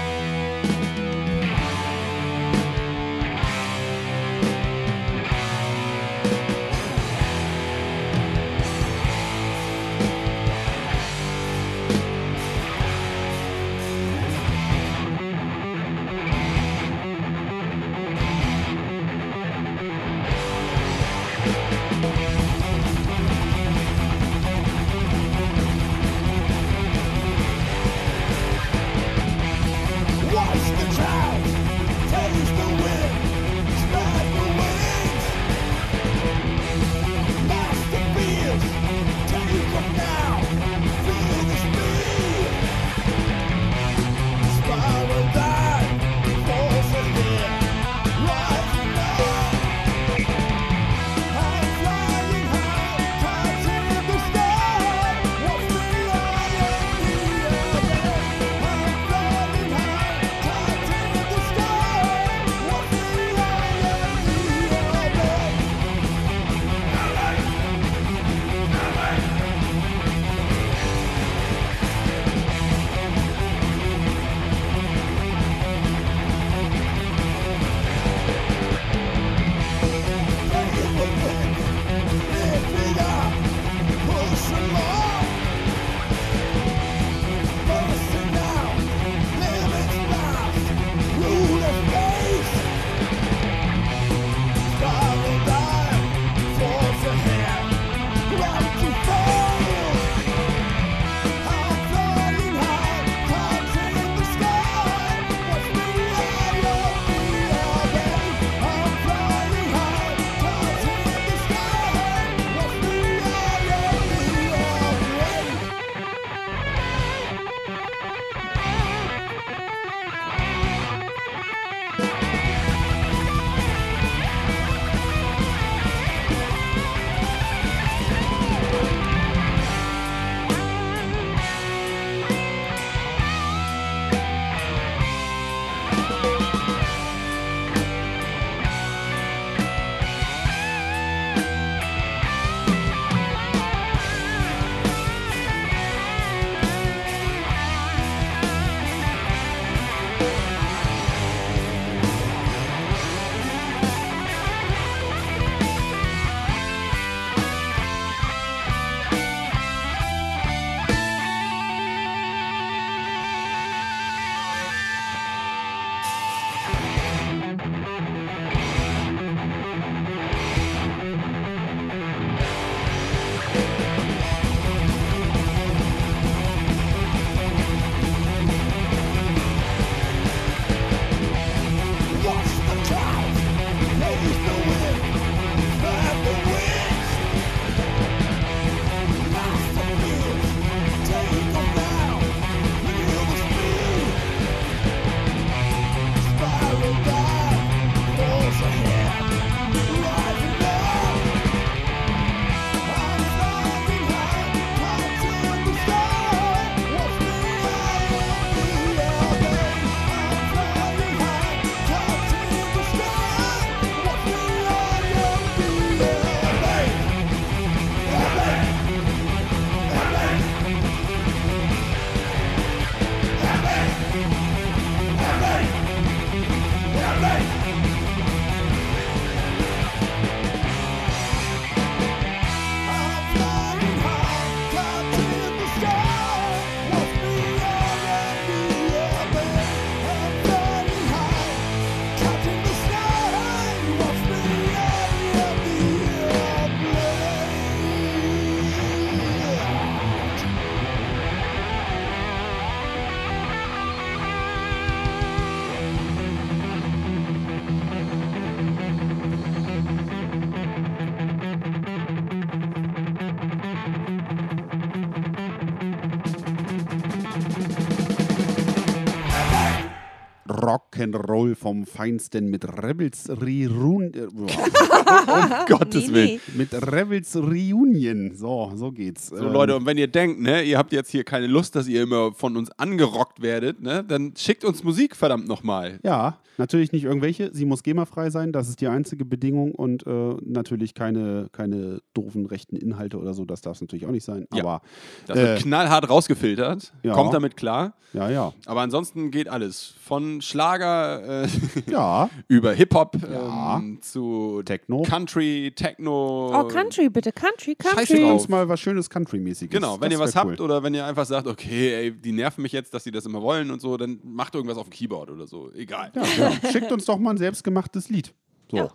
Rock'n'Roll vom Feinsten mit Rebels Reunion. Äh, (laughs) Gottes nee, Willen. nee. mit Rebels Reunion. So, so geht's. So, Ähm, Leute, und wenn ihr denkt, ne, ihr habt jetzt hier keine Lust, dass ihr immer von uns angerockt werdet, ne, dann schickt uns Musik, verdammt nochmal. Ja, natürlich nicht irgendwelche. Sie muss GEMA-frei sein, das ist die einzige Bedingung. Und äh, natürlich keine, keine doofen rechten Inhalte oder so, das darf es natürlich auch nicht sein. Ja. Aber Das wird Äh, knallhart rausgefiltert. ja. Kommt damit klar. ja, ja. Aber ansonsten geht alles. Von Schlager äh, Ja, (laughs) über Hip-Hop Ja. ähm, zu Techno. Country, Techno. Oh, Country, bitte. Country, Scheiße Country. Drauf. uns mal was Schönes Country-mäßiges. Genau, wenn Das ihr was wär habt oder wenn ihr einfach sagt, okay, ey, die nerven mich jetzt, dass sie das immer wollen und so, dann macht irgendwas auf dem Keyboard oder so. Egal. Ja, ja. Schickt uns doch mal ein selbstgemachtes Lied. So. Ja.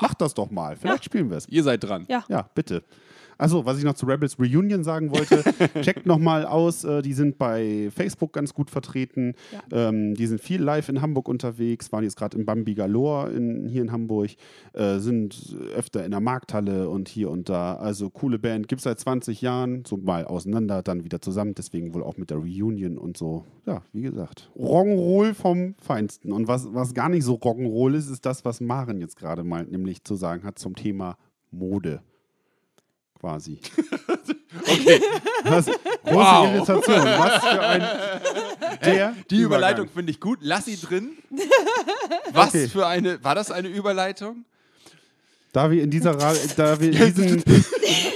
Macht das doch mal. Vielleicht spielen wir es. Ihr seid dran. Ja. Ja, bitte. Achso, was ich noch zu Rebels Reunion sagen wollte, (laughs) checkt nochmal aus, äh, die sind bei Facebook ganz gut vertreten. Ähm, die sind viel live in Hamburg unterwegs, waren jetzt gerade im Bambi Galore in, hier in Hamburg, äh, sind öfter in der Markthalle und hier und da. Also coole Band, gibt es seit 20 Jahren, so mal auseinander, dann wieder zusammen, deswegen wohl auch mit der Reunion und so. Ja, wie gesagt, Rock'n'Roll vom Feinsten. Und was, was gar nicht so Rock'n'Roll ist, ist das, was Maren jetzt gerade meint, nämlich zu sagen hat zum Thema Mode quasi. (laughs) Okay. Was, große Wow. Irritation. Was für ein der Die Übergang. Überleitung finde ich gut. Lass sie drin. (laughs) Was Okay. für eine. War das eine Überleitung? Da wir in dieser Ra da wir in diesem (laughs)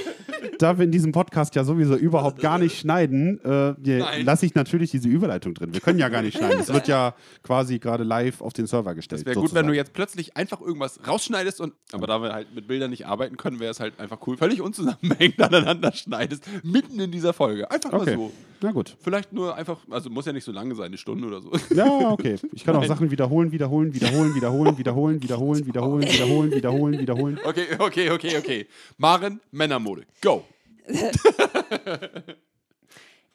da wir in diesem Podcast ja sowieso überhaupt gar nicht schneiden, äh, lasse ich natürlich diese Überleitung drin. Wir können ja gar nicht schneiden. Es wird ja quasi gerade live auf den Server gestellt. Es wäre gut, wenn du jetzt plötzlich einfach irgendwas rausschneidest und. Aber da wir halt mit Bildern nicht arbeiten können, wäre es halt einfach cool, völlig unzusammenhängend (laughs) aneinander schneidest. Mitten in dieser Folge. Einfach Okay. mal so. Na gut. Vielleicht nur einfach. Also muss ja nicht so lange sein, eine Stunde oder so. Ja, okay. Ich kann auch (laughs) Nein. Sachen wiederholen, wiederholen, wiederholen, wiederholen, wiederholen, wiederholen, (laughs) wiederholen, wiederholen, wiederholen, wiederholen. Okay, okay, okay, okay. Maren, Männermode. Go. (laughs)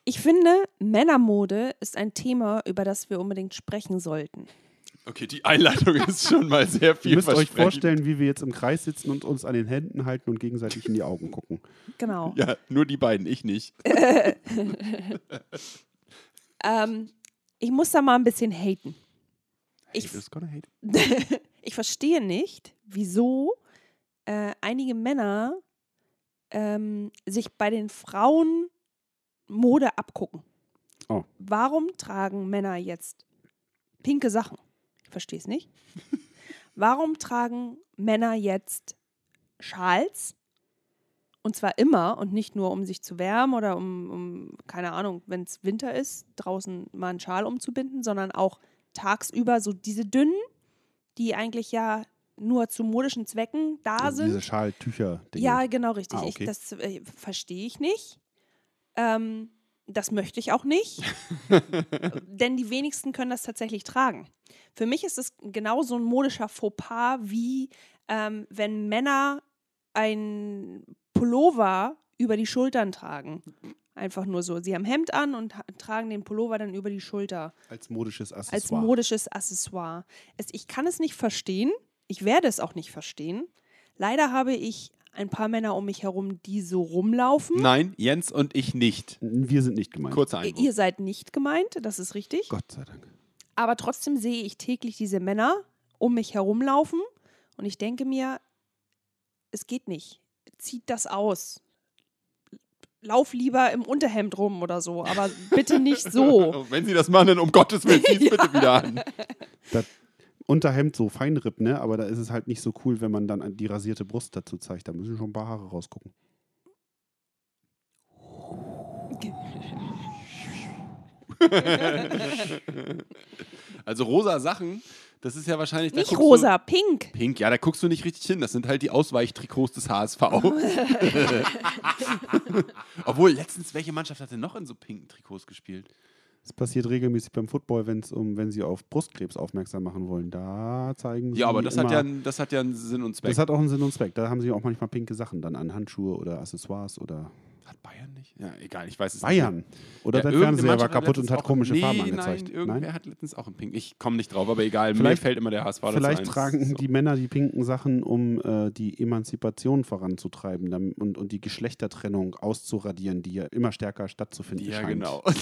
Ich finde, Männermode ist ein Thema, über das wir unbedingt sprechen sollten. Okay, die Einleitung ist schon mal sehr Ihr viel müsst euch vorstellen, wie wir jetzt im Kreis sitzen und uns an den Händen halten und gegenseitig in die Augen gucken. Genau. Ja, nur die beiden, ich nicht. (laughs) Ähm, ich muss da mal ein bisschen haten. Ich, (laughs) ich verstehe nicht, wieso äh, einige Männer ähm, sich bei den Frauen Mode abgucken. Oh. Warum tragen Männer jetzt pinke Sachen? Ich verstehe es nicht. (laughs) Warum tragen Männer jetzt Schals? Und zwar immer und nicht nur, um sich zu wärmen oder um, um keine Ahnung, wenn es Winter ist, draußen mal einen Schal umzubinden, sondern auch tagsüber so diese dünnen, die eigentlich ja nur zu modischen Zwecken da Also diese sind. Schaltücher. Ja, genau richtig. Ah, okay. ich, das äh, verstehe ich nicht. Ähm, das möchte ich auch nicht. (laughs) denn die wenigsten können das tatsächlich tragen. Für mich ist es genau so ein modischer Fauxpas, wie ähm, wenn Männer ein Pullover über die Schultern tragen. Einfach nur so. Sie haben Hemd an und tragen den Pullover dann über die Schulter als modisches als Accessoire. modisches Accessoire. Es, ich kann es nicht verstehen. Ich werde es auch nicht verstehen. Leider habe ich ein paar Männer um mich herum, die so rumlaufen. Nein, Jens und ich nicht. Wir sind nicht gemeint. Kurzer Ihr- Einwurf. Ihr seid nicht gemeint, das ist richtig. Gott sei Dank. Aber trotzdem sehe ich täglich diese Männer um mich herumlaufen und ich denke mir, es geht nicht. Zieht das aus. Lauf lieber im Unterhemd rum oder so, aber bitte nicht (laughs) so. Wenn Sie das machen, dann um Gottes Willen, zieh's (laughs) bitte wieder an. Das Unterhemd so Feinripp, ne? Aber da ist es halt nicht so cool, wenn man dann die rasierte Brust dazu zeigt. Da müssen schon ein paar Haare rausgucken. Also rosa Sachen, das ist ja wahrscheinlich... Nicht rosa, pink. Du, pink, ja, da guckst du nicht richtig hin. Das sind halt die Ausweichtrikots des HSV. (laughs) Obwohl, letztens, welche Mannschaft hat denn noch in so pinken Trikots gespielt? Das passiert regelmäßig beim Football, wenn's um, wenn sie auf Brustkrebs aufmerksam machen wollen. Da zeigen sie. Ja, aber das hat ja, einen- das hat ja einen Sinn und Zweck. Das hat auch einen Sinn und Zweck. Da haben sie auch manchmal pinke Sachen dann an. Handschuhe oder Accessoires oder. Hat Bayern nicht? Ja, egal, ich weiß es Bayern. nicht. Oder Ja, dein Fernseher war kaputt und hat komische nee, Farben angezeigt. Nein, irgendwer hat letztens auch einen Pink. Ich komme nicht drauf, aber egal. Vielleicht- mir fällt immer der HSV Vielleicht ein. tragen So. die Männer die pinken Sachen, um äh, die Emanzipation voranzutreiben dam- und, und die Geschlechtertrennung auszuradieren, die ja immer stärker stattzufinden Ja, scheint. genau. (laughs)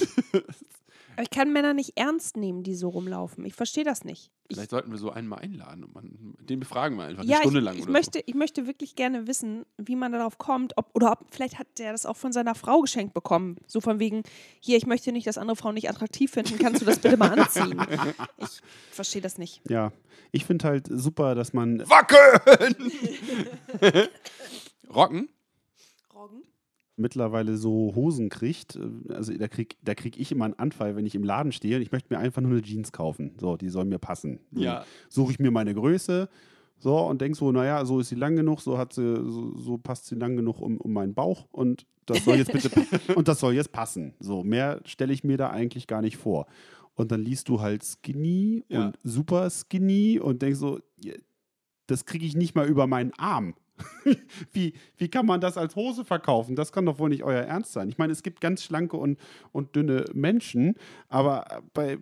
Aber ich kann Männer nicht ernst nehmen, die so rumlaufen. Ich verstehe das nicht. Ich, Vielleicht sollten wir so einen mal einladen und man, den befragen wir einfach ja, eine Stunde ich, lang ich, oder möchte, ich möchte wirklich gerne wissen, wie man darauf kommt. Ob, oder ob vielleicht hat der das auch von seiner Frau geschenkt bekommen. So von wegen, hier, ich möchte nicht, dass andere Frauen nicht attraktiv finden. Kannst du das bitte mal anziehen? (laughs) Ich verstehe das nicht. Ja, ich finde halt super, dass man so. Wackeln! (laughs) Rocken? Mittlerweile so Hosen kriegt. Äh, Also da kriege da krieg ich immer einen Anfall, wenn ich im Laden stehe und ich möchte mir einfach nur eine Jeans kaufen. So, die soll mir passen. Ja. Suche ich mir meine Größe. So, und denke so, naja, so ist sie lang genug, so hat sie, so, so passt sie lang genug um, um meinen Bauch und das soll jetzt bitte (laughs) und das soll jetzt passen. So, mehr stelle ich mir da eigentlich gar nicht vor. Und dann liest du halt skinny Ja. und super skinny und denkst so, das kriege ich nicht mal über meinen Arm. (laughs) wie, wie kann man das als Hose verkaufen? Das kann doch wohl nicht euer Ernst sein. Ich meine, es gibt ganz schlanke und, und dünne Menschen, aber bei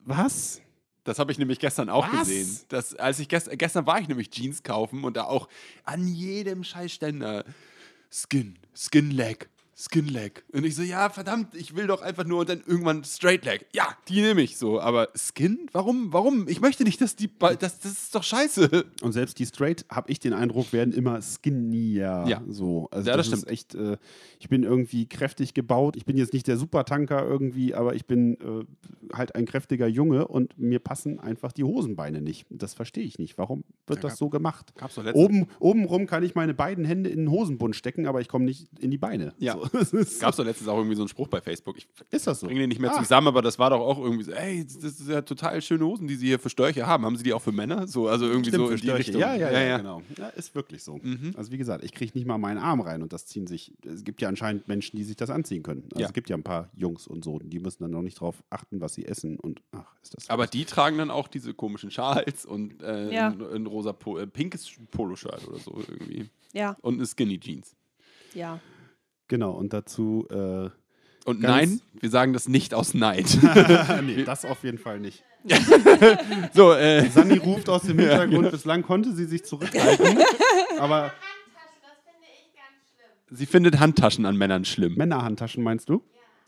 was? Das habe ich nämlich gestern auch Was? gesehen. Das, als ich gest, gestern war ich nämlich Jeans kaufen und da auch an jedem Scheißständer Skin, Skin Leg, Skin Leg. Und ich so, ja, verdammt, ich will doch einfach nur und dann irgendwann Straight Leg. Ja, die nehme ich so. Aber Skin? Warum? Warum? Ich möchte nicht, dass die. Das, das ist doch scheiße. Und selbst die Straight, habe ich den Eindruck, werden immer skinnier. Ja. So. Also Ja, das ist stimmt. echt, äh, ich bin irgendwie kräftig gebaut. Ich bin jetzt nicht der Supertanker irgendwie, aber ich bin äh, halt ein kräftiger Junge und mir passen einfach die Hosenbeine nicht. Das verstehe ich nicht. Warum wird Ja, das so gemacht? Gab's doch letztens. Oben, obenrum kann ich meine beiden Hände in den Hosenbund stecken, aber ich komme nicht in die Beine. Ja. So, das Gab es doch letztens auch irgendwie so einen Spruch bei Facebook. Ich ist das so? bringe den nicht mehr Ah. zusammen, aber das war doch auch irgendwie so, ey, das ist ja total schöne Hosen, die sie hier für Störche haben. Haben sie die auch für Männer? So, also irgendwie Stimmt, so für in die Störche. Richtung. Ja, ja, ja, ja. genau. Ja, ist wirklich so. Mhm. Also wie gesagt, ich kriege nicht mal meinen Arm rein und das ziehen sich, es gibt ja anscheinend Menschen, die sich das anziehen können. Also Ja. es gibt ja ein paar Jungs und so, die müssen dann noch nicht drauf achten, was sie essen und ach, ist das Aber die tragen dann auch diese komischen Schals und äh, Ja. ein, ein rosa, po äh, pinkes Poloshirt oder so irgendwie. Ja, Und eine Skinny Jeans. ja. Genau, und dazu, äh, Und nein, wir sagen das nicht aus Neid. (laughs) nee, (laughs) das auf jeden Fall nicht. (laughs) so, äh, Sanni ruft aus dem Hintergrund, bislang konnte sie sich zurückhalten, aber sie findet Handtaschen an Männern schlimm. Männerhandtaschen meinst du?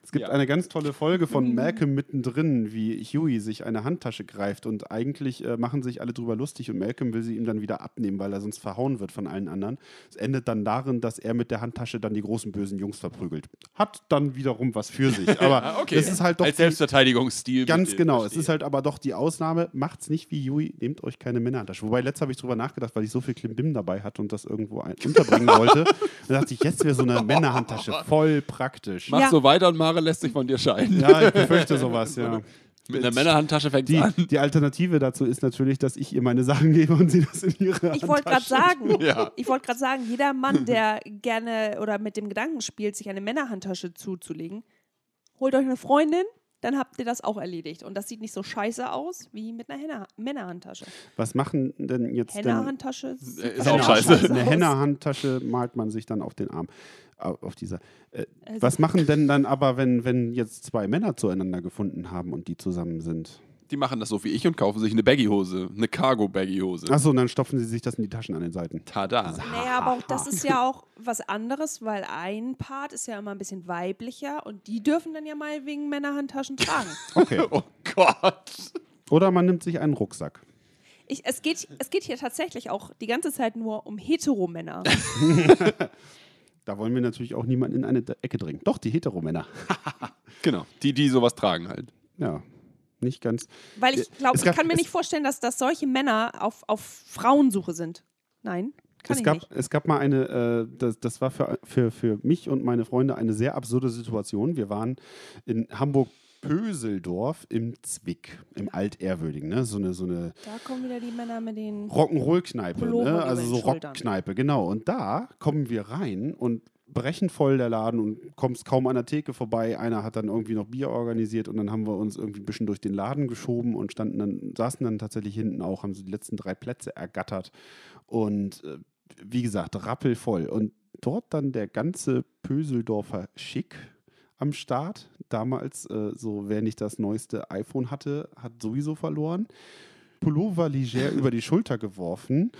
Es gibt Ja. eine ganz tolle Folge von Malcolm mittendrin, wie Huey sich eine Handtasche greift und eigentlich äh, machen sich alle drüber lustig und Malcolm will sie ihm dann wieder abnehmen, weil er sonst verhauen wird von allen anderen. Es endet dann darin, dass er mit der Handtasche dann die großen bösen Jungs verprügelt. Hat dann wiederum was für sich, (laughs) aber Ah, okay. es ist halt doch Als Selbstverteidigungsstil. Ganz genau. verstehe. Es ist halt aber doch die Ausnahme. Macht's nicht wie Yui, nehmt euch keine Männerhandtasche. Wobei, letztes habe ich drüber nachgedacht, weil ich so viel Klimbim dabei hatte und das irgendwo ein unterbringen wollte. (laughs) Da dachte ich, jetzt wäre so eine Männerhandtasche voll praktisch. Mach Ja. so weiter und Mare lässt sich von dir scheiden. Ja, ich befürchte sowas, ja. (laughs) Mit einer Männerhandtasche fängt Die, an. die Alternative dazu ist natürlich, dass ich ihr meine Sachen gebe und sie das in ihre Ich wollte gerade Handtasche- sagen, Ja. ich wollte gerade sagen, jeder Mann, der gerne oder mit dem Gedanken spielt, sich eine Männerhandtasche zuzulegen, holt euch eine Freundin, dann habt ihr das auch erledigt. Und das sieht nicht so scheiße aus wie mit einer Henna Männerhandtasche. Was machen denn jetzt Henna-Handtasche sieht Ist auch scheiße. Eine aus. Henna-Handtasche malt man sich dann auf den Arm. Au- Auf dieser. Äh, Also- was machen denn dann aber, wenn, wenn jetzt zwei Männer zueinander gefunden haben und die zusammen sind? Die machen das so wie ich und kaufen sich eine Baggy-Hose. Eine Cargo-Baggy-Hose. Achso, und dann stopfen sie sich das in die Taschen an den Seiten. Tada. Naja, aber auch das ist ja auch was anderes, weil ein Part ist ja immer ein bisschen weiblicher und die dürfen dann ja mal wegen Männerhandtaschen tragen. (laughs) Okay. (laughs) Oh Gott. Oder man nimmt sich einen Rucksack. Ich, es, geht, es geht hier tatsächlich auch die ganze Zeit nur um Heteromänner. (laughs) Da wollen wir natürlich auch niemanden in eine Ecke drängen. Doch, die Heteromänner. Genau. Die, die sowas tragen halt. Ja, nicht ganz. Weil ich glaube, Es ich kann mir nicht vorstellen, dass, dass solche Männer auf, auf Frauensuche sind. Nein, kann Es ich gab, nicht. es gab mal eine, äh, das, das war für, für, für mich und meine Freunde eine sehr absurde Situation. Wir waren in Hamburg-Pöseldorf im Zwick, im Altehrwürdigen, ne? so eine, so eine Da kommen wieder die Männer mit den. Rock'n'Roll-Kneipe, ne? also so. Rockkneipe, genau. Und da kommen wir rein und brechen voll der Laden und kommst kaum an der Theke vorbei. Einer hat dann irgendwie noch Bier organisiert und dann haben wir uns irgendwie ein bisschen durch den Laden geschoben und standen dann, saßen dann tatsächlich hinten auch, haben so die letzten drei Plätze ergattert. Und äh, wie gesagt, rappelvoll. Und dort dann der ganze Pöseldorfer Schick am Start. Damals, äh, so wer nicht das neueste iPhone hatte, hat sowieso verloren. Pullover leger (laughs) über die Schulter geworfen.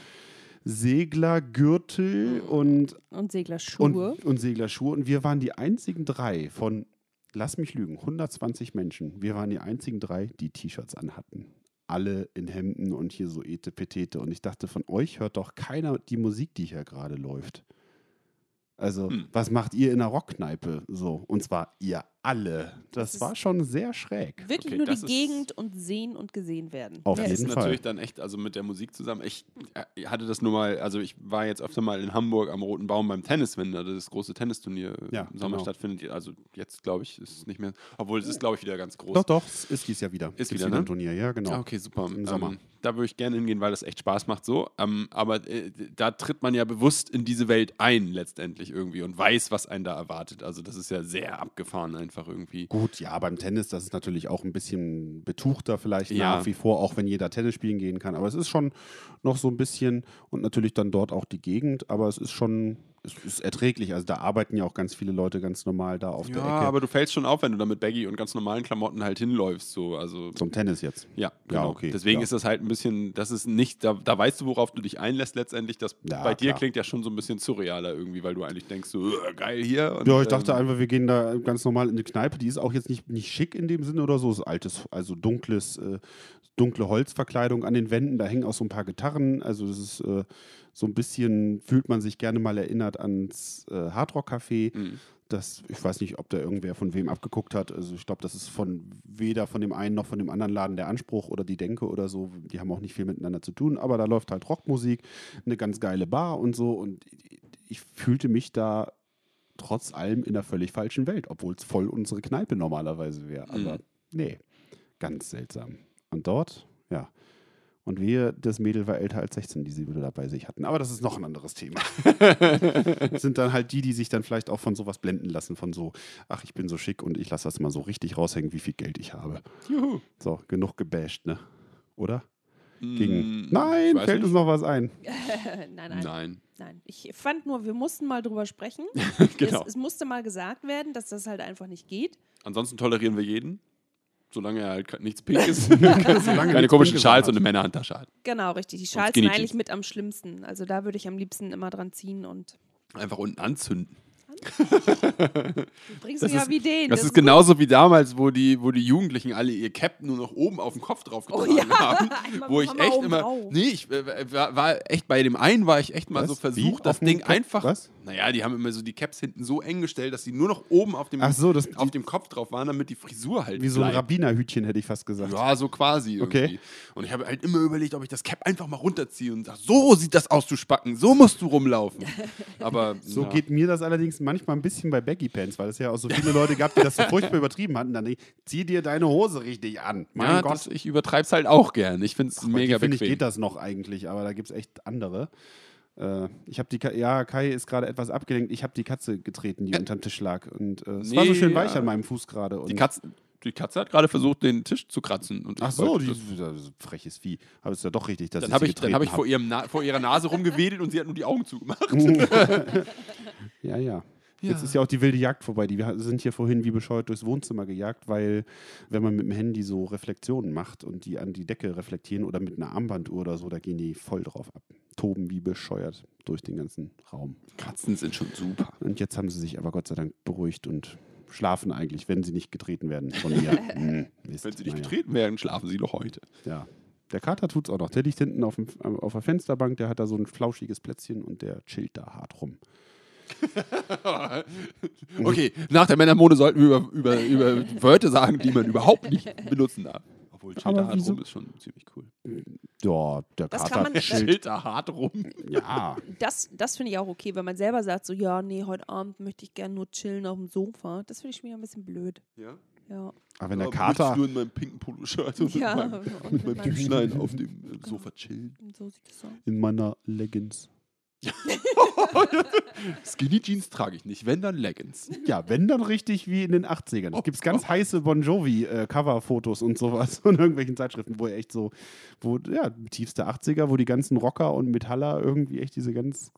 Seglergürtel und, Und Seglerschuhe. und, und Seglerschuhe. Und wir waren die einzigen drei von lass mich lügen, 120 Menschen. Wir waren die einzigen drei, die T-Shirts anhatten. Alle in Hemden und hier so Etepetete. Und ich dachte, von euch hört doch keiner die Musik, die hier gerade läuft. Also, Hm. was macht ihr in der Rockkneipe so? Und zwar ihr alle. Das Das war schon sehr schräg. Wirklich Okay, nur die Gegend und sehen und gesehen werden. Auf Das ist jeden ist Fall. natürlich dann echt, also mit der Musik zusammen. Ich äh, hatte das nur mal, also ich war jetzt öfter mal in Hamburg am Roten Baum beim Tennis, wenn da das große Tennisturnier Ja, im Sommer genau. stattfindet. Also jetzt glaube ich, ist es nicht mehr, obwohl es ist glaube ich wieder ganz groß. Doch, doch, es ist dies Jahr wieder. Ist Gibt's wieder, ne? ein Turnier, ja, genau. Ah, okay, super. Im Sommer. Ähm, da würde ich gerne hingehen, weil das echt Spaß macht so. Ähm, aber äh, da tritt man ja bewusst in diese Welt ein letztendlich irgendwie und weiß, was einen da erwartet. Also das ist ja sehr abgefahren einfach irgendwie. Gut, ja, beim Tennis, das ist natürlich auch ein bisschen betuchter vielleicht Ja. nach wie vor, auch wenn jeder Tennis spielen gehen kann. Aber es ist schon noch so ein bisschen und natürlich dann dort auch die Gegend, aber es ist schon, es ist erträglich. Also da arbeiten ja auch ganz viele Leute ganz normal da auf Ja, der Ecke. aber du fällst schon auf, wenn du da mit Baggy und ganz normalen Klamotten halt hinläufst. So. Also Zum Tennis jetzt. Ja, genau. okay, Deswegen ja. ist das halt ein bisschen, das ist nicht, da, da weißt du, worauf du dich einlässt letztendlich. Das Ja, bei dir klar. klingt ja schon so ein bisschen surrealer irgendwie, weil du eigentlich denkst, so "Äh, geil hier. Und, Ja, ich dachte ähm, einfach, wir gehen da ganz normal in eine Kneipe. Die ist auch jetzt nicht, nicht schick in dem Sinne oder so. Es ist altes, also dunkles, äh, dunkle Holzverkleidung an den Wänden. Da hängen auch so ein paar Gitarren. Also das ist äh, so ein bisschen, fühlt man sich gerne mal erinnert ans äh, Hardrock-Café. Mhm. Das, ich weiß nicht, ob da irgendwer von wem abgeguckt hat. Also ich glaube, das ist von weder von dem einen noch von dem anderen Laden der Anspruch oder die Denke oder so. Die haben auch nicht viel miteinander zu tun. Aber da läuft halt Rockmusik, eine ganz geile Bar und so. Und ich fühlte mich da trotz allem in einer völlig falschen Welt, obwohl es voll unsere Kneipe normalerweise wäre. Aber Mhm. nee, ganz seltsam. Und dort. Und wir, das Mädel war älter als 16, die sie wieder dabei sich hatten. Aber das ist noch ein anderes Thema. Das (laughs) sind dann halt die, die sich dann vielleicht auch von sowas blenden lassen, von so, ach, ich bin so schick und ich lasse das mal so richtig raushängen, wie viel Geld ich habe. Juhu. So, genug gebasht, ne? Oder? Mm, Gegen. Nein, fällt nicht. uns noch was ein. (laughs) (laughs) nein, nein, Nein. nein. Ich fand nur, wir mussten mal drüber sprechen. Genau. es, es musste mal gesagt werden, dass das halt einfach nicht geht. Ansonsten tolerieren wir jeden, solange er halt nichts pink ist. (laughs) Solange Keine komischen Pinkes Schals und eine Männerhandtasche hat. Genau, richtig. Die Schals sind eigentlich mit am schlimmsten. Also da würde ich am liebsten immer dran ziehen und Einfach unten anzünden. (laughs) du bringst Das mich ist- auf Ideen. Das ist gut. genauso wie damals, wo die, wo die Jugendlichen alle ihr Cap nur noch oben auf dem Kopf drauf Oh getragen ja, (laughs) haben. Wo ich echt immer. drauf. Nee, ich äh, war, war echt bei dem einen war ich echt mal Was? so Wie? versucht, Auf das dem Ding einfach. Was? Naja, die haben immer so die Caps hinten so eng gestellt, dass die nur noch oben auf dem, Ach so, das auf dem Kopf drauf waren, damit die Frisur halt wie so ein bleibt. Rabbinerhütchen, hätte ich fast gesagt. Ja, so quasi. Okay. Irgendwie. Und ich habe halt immer überlegt, ob ich das Cap einfach mal runterziehe und sage, so sieht das aus, du Spacken, so musst du rumlaufen. (laughs) Aber So ja. geht mir das allerdings manchmal ein bisschen bei Baggy Pants, weil es ja auch so viele Leute gab, die das so (laughs) furchtbar übertrieben hatten. Dann zieh dir deine Hose richtig an. Mein ja, Gott. das, ich übertreibe es halt auch gern. Ich finde es Ach, mega dir, finde ich, bequem. geht das noch eigentlich, aber da gibt es echt andere. Äh, ich habe die Ka ja, Kai ist gerade etwas abgelenkt. Ich habe die Katze getreten, die unterm Tisch lag. Und äh, es war so Nee, schön weich ja. an meinem Fuß gerade. Die Katze, die Katze hat gerade versucht, den Tisch zu kratzen. Und Ach so, die, das- das ist ein freches Vieh. Aber es ist ja doch richtig, dass dann habe sie ich, dann hab ich vor, ihrem Na vor ihrer Nase rumgewedelt und sie hat nur die Augen zugemacht. (laughs) (laughs) Ja, ja. Jetzt Ja. ist ja auch die wilde Jagd vorbei. Die wir sind hier vorhin wie bescheuert durchs Wohnzimmer gejagt, weil wenn man mit dem Handy so Reflexionen macht und die an die Decke reflektieren oder mit einer Armbanduhr oder so, da gehen die voll drauf ab. Toben wie bescheuert durch den ganzen Raum. Katzen sind schon super. Und jetzt haben sie sich aber Gott sei Dank beruhigt und schlafen eigentlich, wenn sie nicht getreten werden von mir. (laughs) Hm, Mist. Wenn sie nicht Naja. getreten werden, schlafen sie noch heute. Ja. Der Kater tut's auch noch. Der liegt hinten auf, dem, auf der Fensterbank, der hat da so ein flauschiges Plätzchen und der chillt da hart rum. (laughs) Okay, nach der Männermode sollten wir über, über, über Wörter sagen, die man überhaupt nicht benutzen darf. Obwohl Aber Chilter hart rum ist schon ziemlich cool. Ja, der Das Kater kann man- chillt. Chilter hart rum. Ja, Das, das finde ich auch okay, wenn man selber sagt, so, ja, nee, heute Abend möchte ich gerne nur chillen auf dem Sofa. Das finde ich schon wieder ein bisschen blöd. Ja. Ja. aber wenn der Aber Kater. möchtest nur in meinem pinken Poloschein und Ja, mit meinem, (laughs) und mit mit meinem Büchlein (laughs) auf dem äh, Sofa chillen. So sieht das aus. in meiner Leggings. (laughs) Skinny Jeans trage ich nicht, wenn dann Leggings. Ja, wenn dann richtig wie in den 80ern. Es gibt ganz heiße Bon Jovi-Cover-Fotos und sowas von irgendwelchen Zeitschriften, wo er echt so, wo, ja, tiefste 80er, wo die ganzen Rocker und Metaller irgendwie echt diese ganz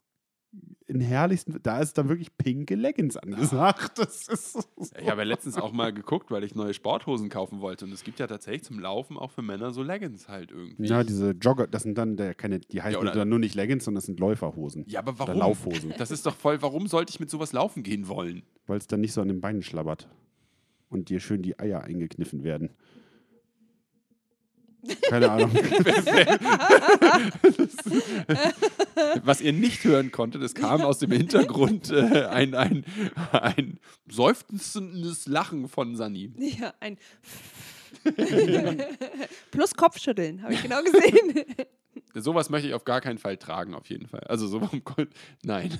in herrlichsten, da ist dann wirklich pinke Leggings angesagt. Das ist Ich habe ja letztens auch mal geguckt, weil ich neue Sporthosen kaufen wollte. Und es gibt ja tatsächlich zum Laufen auch für Männer so Leggings halt irgendwie. ja, diese Jogger, das sind dann der, keine, die heißen oder- dann nur nicht Leggings, sondern das sind Läuferhosen. Ja, aber Oder warum? Laufhosen, Das ist doch voll, warum sollte ich mit sowas laufen gehen wollen? weil es dann nicht so an den Beinen schlabbert. und dir schön die Eier eingekniffen werden. Keine Ahnung. (laughs) Was ihr nicht hören konntet, es kam aus dem Hintergrund äh, ein, ein, ein seufzendes Lachen von Sani. Ja, ein (laughs) Plus Kopfschütteln, habe ich genau gesehen. (laughs) Sowas möchte ich auf gar keinen Fall tragen, auf jeden Fall. Also so um Gott, nein.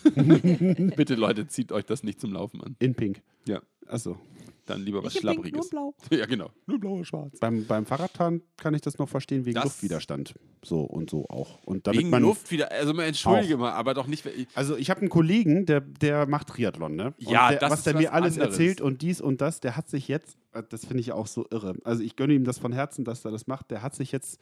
Bitte Leute, zieht euch das nicht zum Laufen an. In Pink. Ja, Achso. Dann lieber was Ich Pink, nur Schlappriges. blau. (laughs) Ja, genau. Nur blau oder schwarz. Beim, beim Fahrradfahren kann ich das noch verstehen, wegen Das- Luftwiderstand. So und so auch. Und damit Wegen man, Luft wieder, also mal entschuldige Auch. mal, aber doch nicht. Also ich habe einen Kollegen, der, der macht Triathlon, ne? Und Ja, der, das was ist der was mir alles anderes. erzählt und dies und das, der hat sich jetzt, das finde ich auch so irre. Also ich gönne ihm das von Herzen, dass er das macht. Der hat sich jetzt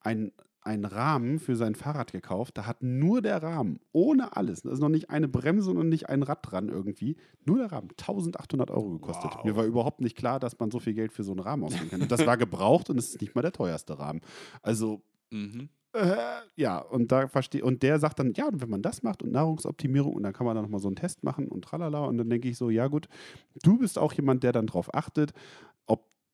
ein einen Rahmen für sein Fahrrad gekauft. Da hat nur der Rahmen, ohne alles. Da ist noch nicht eine Bremse und nicht ein Rad dran irgendwie. Nur der Rahmen. 1800 Euro gekostet. Wow. Mir war überhaupt nicht klar, dass man so viel Geld für so einen Rahmen ausgeben kann. Und das war gebraucht und es ist nicht mal der teuerste Rahmen. Also Mhm. äh, ja, und da verstehe und der sagt dann, ja, und wenn man das macht und Nahrungsoptimierung und dann kann man dann nochmal so einen Test machen und tralala und dann denke ich so, ja gut, du bist auch jemand, der dann drauf achtet,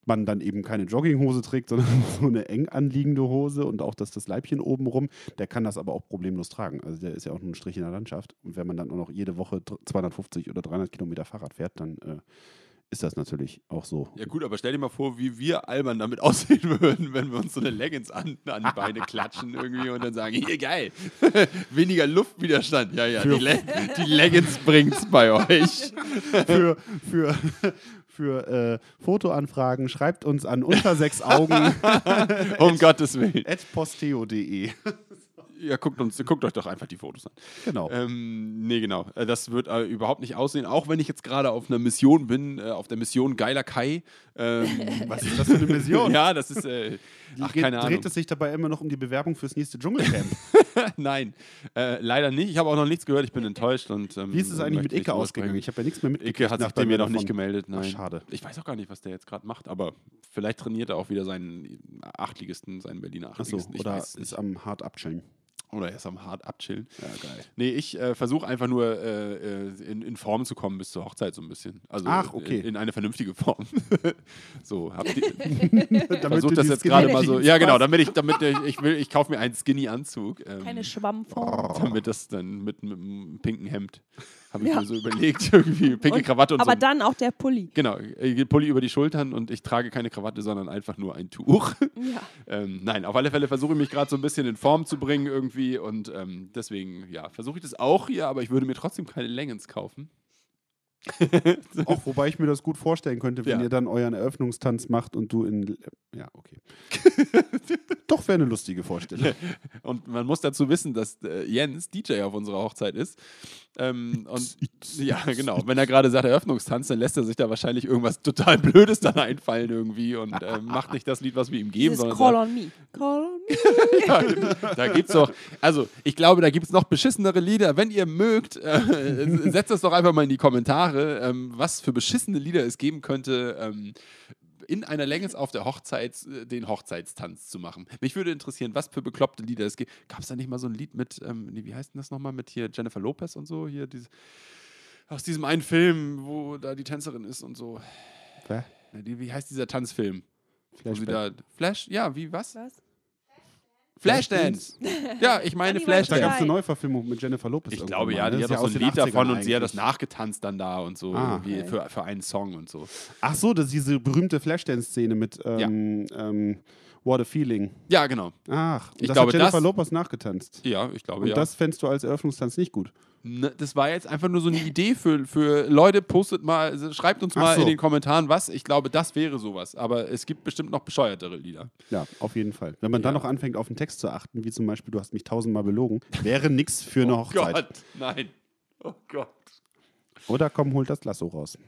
man dann eben keine Jogginghose trägt, sondern (laughs) so eine eng anliegende Hose und auch das, das Leibchen oben rum, der kann das aber auch problemlos tragen. Also der ist ja auch nur ein Strich in der Landschaft und wenn man dann auch noch jede Woche dr- 250 oder 300 Kilometer Fahrrad fährt, dann äh, ist das natürlich auch so. Ja gut, aber stell dir mal vor, wie wir albern damit (laughs) aussehen würden, wenn wir uns so eine Leggings an, an die Beine klatschen irgendwie und dann sagen, hier geil, (laughs) weniger Luftwiderstand. Ja, ja, die, Le die Leggings bringt's bei euch. für, für, für äh, Fotoanfragen schreibt uns an unter sechs Augen (laughs) Um Gottes Willen. at posteo.de. Ja, guckt, uns, guckt euch doch einfach die Fotos an. Genau. Ähm, nee, genau. Äh, Das wird äh, überhaupt nicht aussehen. Auch wenn ich jetzt gerade auf einer Mission bin, äh, auf der Mission Geiler Kai. Ähm, (laughs) Was ist das für eine Mission? (laughs) ja, das ist. Äh, ach, Geht- keine dreht Ahnung. es sich dabei immer noch um die Bewerbung fürs nächste Dschungelcamp? (laughs) Nein, äh, leider nicht. Ich habe auch noch nichts gehört. Ich bin enttäuscht. Und, ähm, Wie ist es eigentlich mit Icke ausgegangen? Ich habe ja nichts mehr mitgekriegt. Icke hat sich bei mir noch nicht gemeldet. Nein. schade. Ich weiß auch gar nicht, was der jetzt gerade macht, aber vielleicht trainiert er auch wieder seinen Achtligisten, seinen Berliner Achso, Achtligisten. Ich oder ist am hart abchillen. Oder er ist am hart abchillen. Ja, geil. Nee, ich äh, versuche einfach nur äh, äh, in, in Form zu kommen bis zur Hochzeit so ein bisschen. Also Ach, okay. in, in eine vernünftige Form. (laughs) so, habt ihr, (laughs) Damit versucht du das die jetzt gerade mal so. Ja, genau, damit ich, damit ich, ich will, ich kaufe mir einen Skinny-Anzug. Ähm, Keine Schwammform. damit das dann mit, mit einem pinken Hemd, habe ich Ja. mir so überlegt, (laughs) irgendwie pinke Und- Krawatte und Aber so. dann auch der Pulli. Genau, Pulli über die Schultern und ich trage keine Krawatte, sondern einfach nur ein Tuch. Ja. (laughs) ähm, nein, auf alle Fälle versuche ich mich gerade so ein bisschen in Form zu bringen irgendwie und ähm, deswegen, ja, versuche ich das auch hier, aber ich würde mir trotzdem keine Leggings kaufen. (laughs) Auch wobei ich mir das gut vorstellen könnte, wenn Ja. ihr dann euren Eröffnungstanz macht und du in. Ja, okay. Doch wäre eine lustige Vorstellung. Und man muss dazu wissen, dass äh, Jens DJ auf unserer Hochzeit ist. Ähm, (laughs) und (laughs) ja, genau. Wenn er gerade sagt Eröffnungstanz, dann lässt er sich da wahrscheinlich irgendwas total Blödes dann einfallen irgendwie und ähm, macht nicht das Lied, was wir ihm geben, sondern Call sagt, on me. Call on me. (laughs) ja, genau. da gibt's doch, also ich glaube, da gibt es noch beschissenere Lieder. Wenn ihr mögt, äh, setzt das doch einfach mal in die Kommentare, ähm, was für beschissene Lieder es geben könnte, ähm, in einer Länge auf der Hochzeit äh, den Hochzeitstanz zu machen. Mich würde interessieren, was für bekloppte Lieder es gibt. Gab es da nicht mal so ein Lied mit, ähm, nee, wie heißt denn das nochmal, mit hier Jennifer Lopez und so, hier diese, aus diesem einen Film, wo da die Tänzerin ist und so. Hä? Wie heißt dieser Tanzfilm? Flashback. da, Flash, ja, wie, was? Was? Flashdance. (laughs) Ja, ich meine Ja, die Da Flashdance. gab es eine. Neuverfilmung mit Jennifer Lopez. Ich glaube ja, ne? die Das hat ist auch so ein Lied davon 80ern und sie hat das nachgetanzt dann da und so, Ah. wie Okay. für, für einen Song und so. Ach so, das ist diese berühmte Flashdance-Szene mit ähm, ähm, What a Feeling. Ja, genau. Ach, und Ich das glaube, hat Jennifer das- Lopez nachgetanzt. Ja, ich glaube Und ja. das fändest du als Eröffnungstanz nicht gut. Ne, das war jetzt einfach nur so eine Idee für, für Leute, postet mal, also schreibt uns Ach mal so. in den Kommentaren was. Ich glaube, das wäre sowas. Aber es gibt bestimmt noch bescheuertere Lieder. Ja, auf jeden Fall. Wenn man dann Ja. noch anfängt, auf den Text zu achten, wie zum Beispiel, du hast mich tausendmal belogen, wäre nix für (laughs) eine Hochzeit. Gott, nein. Oh Gott. Oder komm, holt das Lasso raus.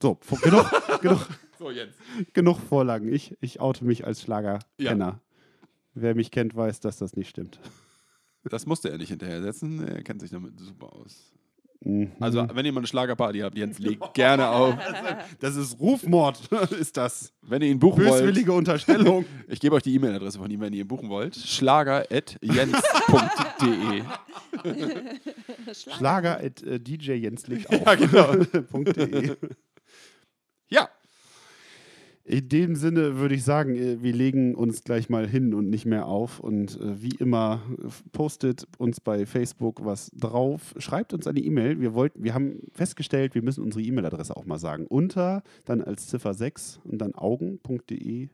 So, genug, (laughs) genug, So, Jens. genug Vorlagen. Ich, ich oute mich als Schlagerkenner. Wer mich kennt, weiß, dass das nicht stimmt. Das musste er nicht hinterher setzen. Er kennt sich damit super aus. Mhm. Also, wenn ihr mal eine Schlagerparty habt, Jens, legt gerne auf. das ist Rufmord, (laughs) ist das. Wenn ihr ihn buchen wollt. Böswillige Unterstellung. (laughs) Ich gebe euch die E-Mail-Adresse von ihm, wenn ihr ihn buchen wollt. Schlager.jens.de Schlager at äh, DJ Jens legt auf. (laughs) Ja, genau. .de. Ja. In dem Sinne würde ich sagen, äh, wir legen uns gleich mal hin und nicht mehr auf. Und äh, wie immer, postet uns bei Facebook was drauf. Schreibt uns eine E-Mail. Wir, wollten, wir haben festgestellt, wir müssen unsere E-Mail-Adresse auch mal sagen. Unter, dann als Ziffer 6 und dann augen.de.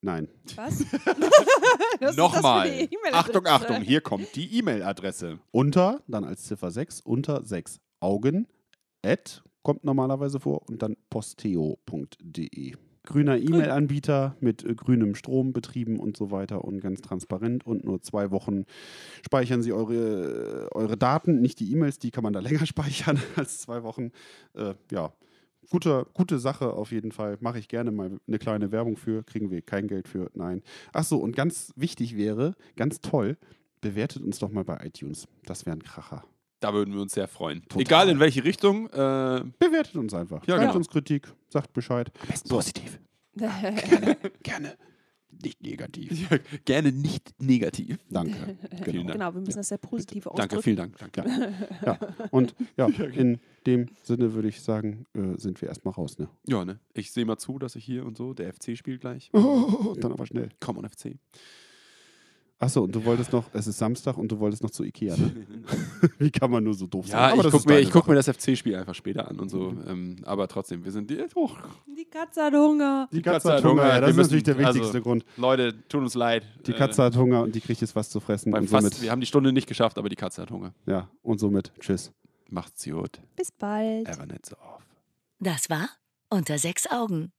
Nein. Was? (laughs) Was Nochmal. E-Mail-Adresse? Achtung, Achtung, hier kommt die E-Mail-Adresse. Unter, dann als Ziffer 6, unter 6 Augen, at, kommt normalerweise vor, und dann posteo.de. Grüner E-Mail-Anbieter mit äh, grünem Strom betrieben und so weiter und ganz transparent und nur zwei Wochen speichern Sie eure, äh, eure Daten, nicht die E-Mails, die kann man da (laughs) länger speichern als zwei Wochen. Äh, ja, gute, gute Sache auf jeden Fall. Mache ich gerne mal eine kleine Werbung für, kriegen wir kein Geld für, nein. Ach so, und ganz wichtig wäre, ganz toll, bewertet uns doch mal bei iTunes. Das wäre ein Kracher. Da würden wir uns sehr freuen. Total. Egal in welche Richtung. Äh, Bewertet uns einfach. Ja, Gebt genau. uns Kritik, sagt Bescheid. so. positiv. (laughs) Gerne. Nicht negativ. (laughs) Gerne nicht negativ. Danke. (laughs) Vielen Genau. Dank. Genau, wir müssen das sehr positiv Danke, ausdrücken. vielen Dank. Danke. Ja. Und ja, in dem Sinne würde ich sagen, äh, sind wir erstmal raus. Ne? Ja, ne? Ich sehe mal zu, dass ich hier und so, der FC spielt gleich. Oh, dann aber schnell. Komm on FC. Achso, und du wolltest noch, es ist Samstag und du wolltest noch zu Ikea. Ne? (laughs) Wie kann man nur so doof sein? Ja, Aber ich gucke mir, ich guck mir das FC-Spiel einfach später an und so. Ähm, aber trotzdem, wir sind die. Oh, Die Katze hat Hunger. Die Katze hat Hunger, ja, das ist natürlich der wichtigste also, Grund. Leute, tut uns leid. Die Katze hat Hunger und die kriegt jetzt was zu fressen. äh, beim Und fast, somit, wir haben die Stunde nicht geschafft, aber die Katze hat Hunger. ja, und somit tschüss. Macht's gut. Bis bald. Ever nicht so oft. Das war Unter sechs Augen.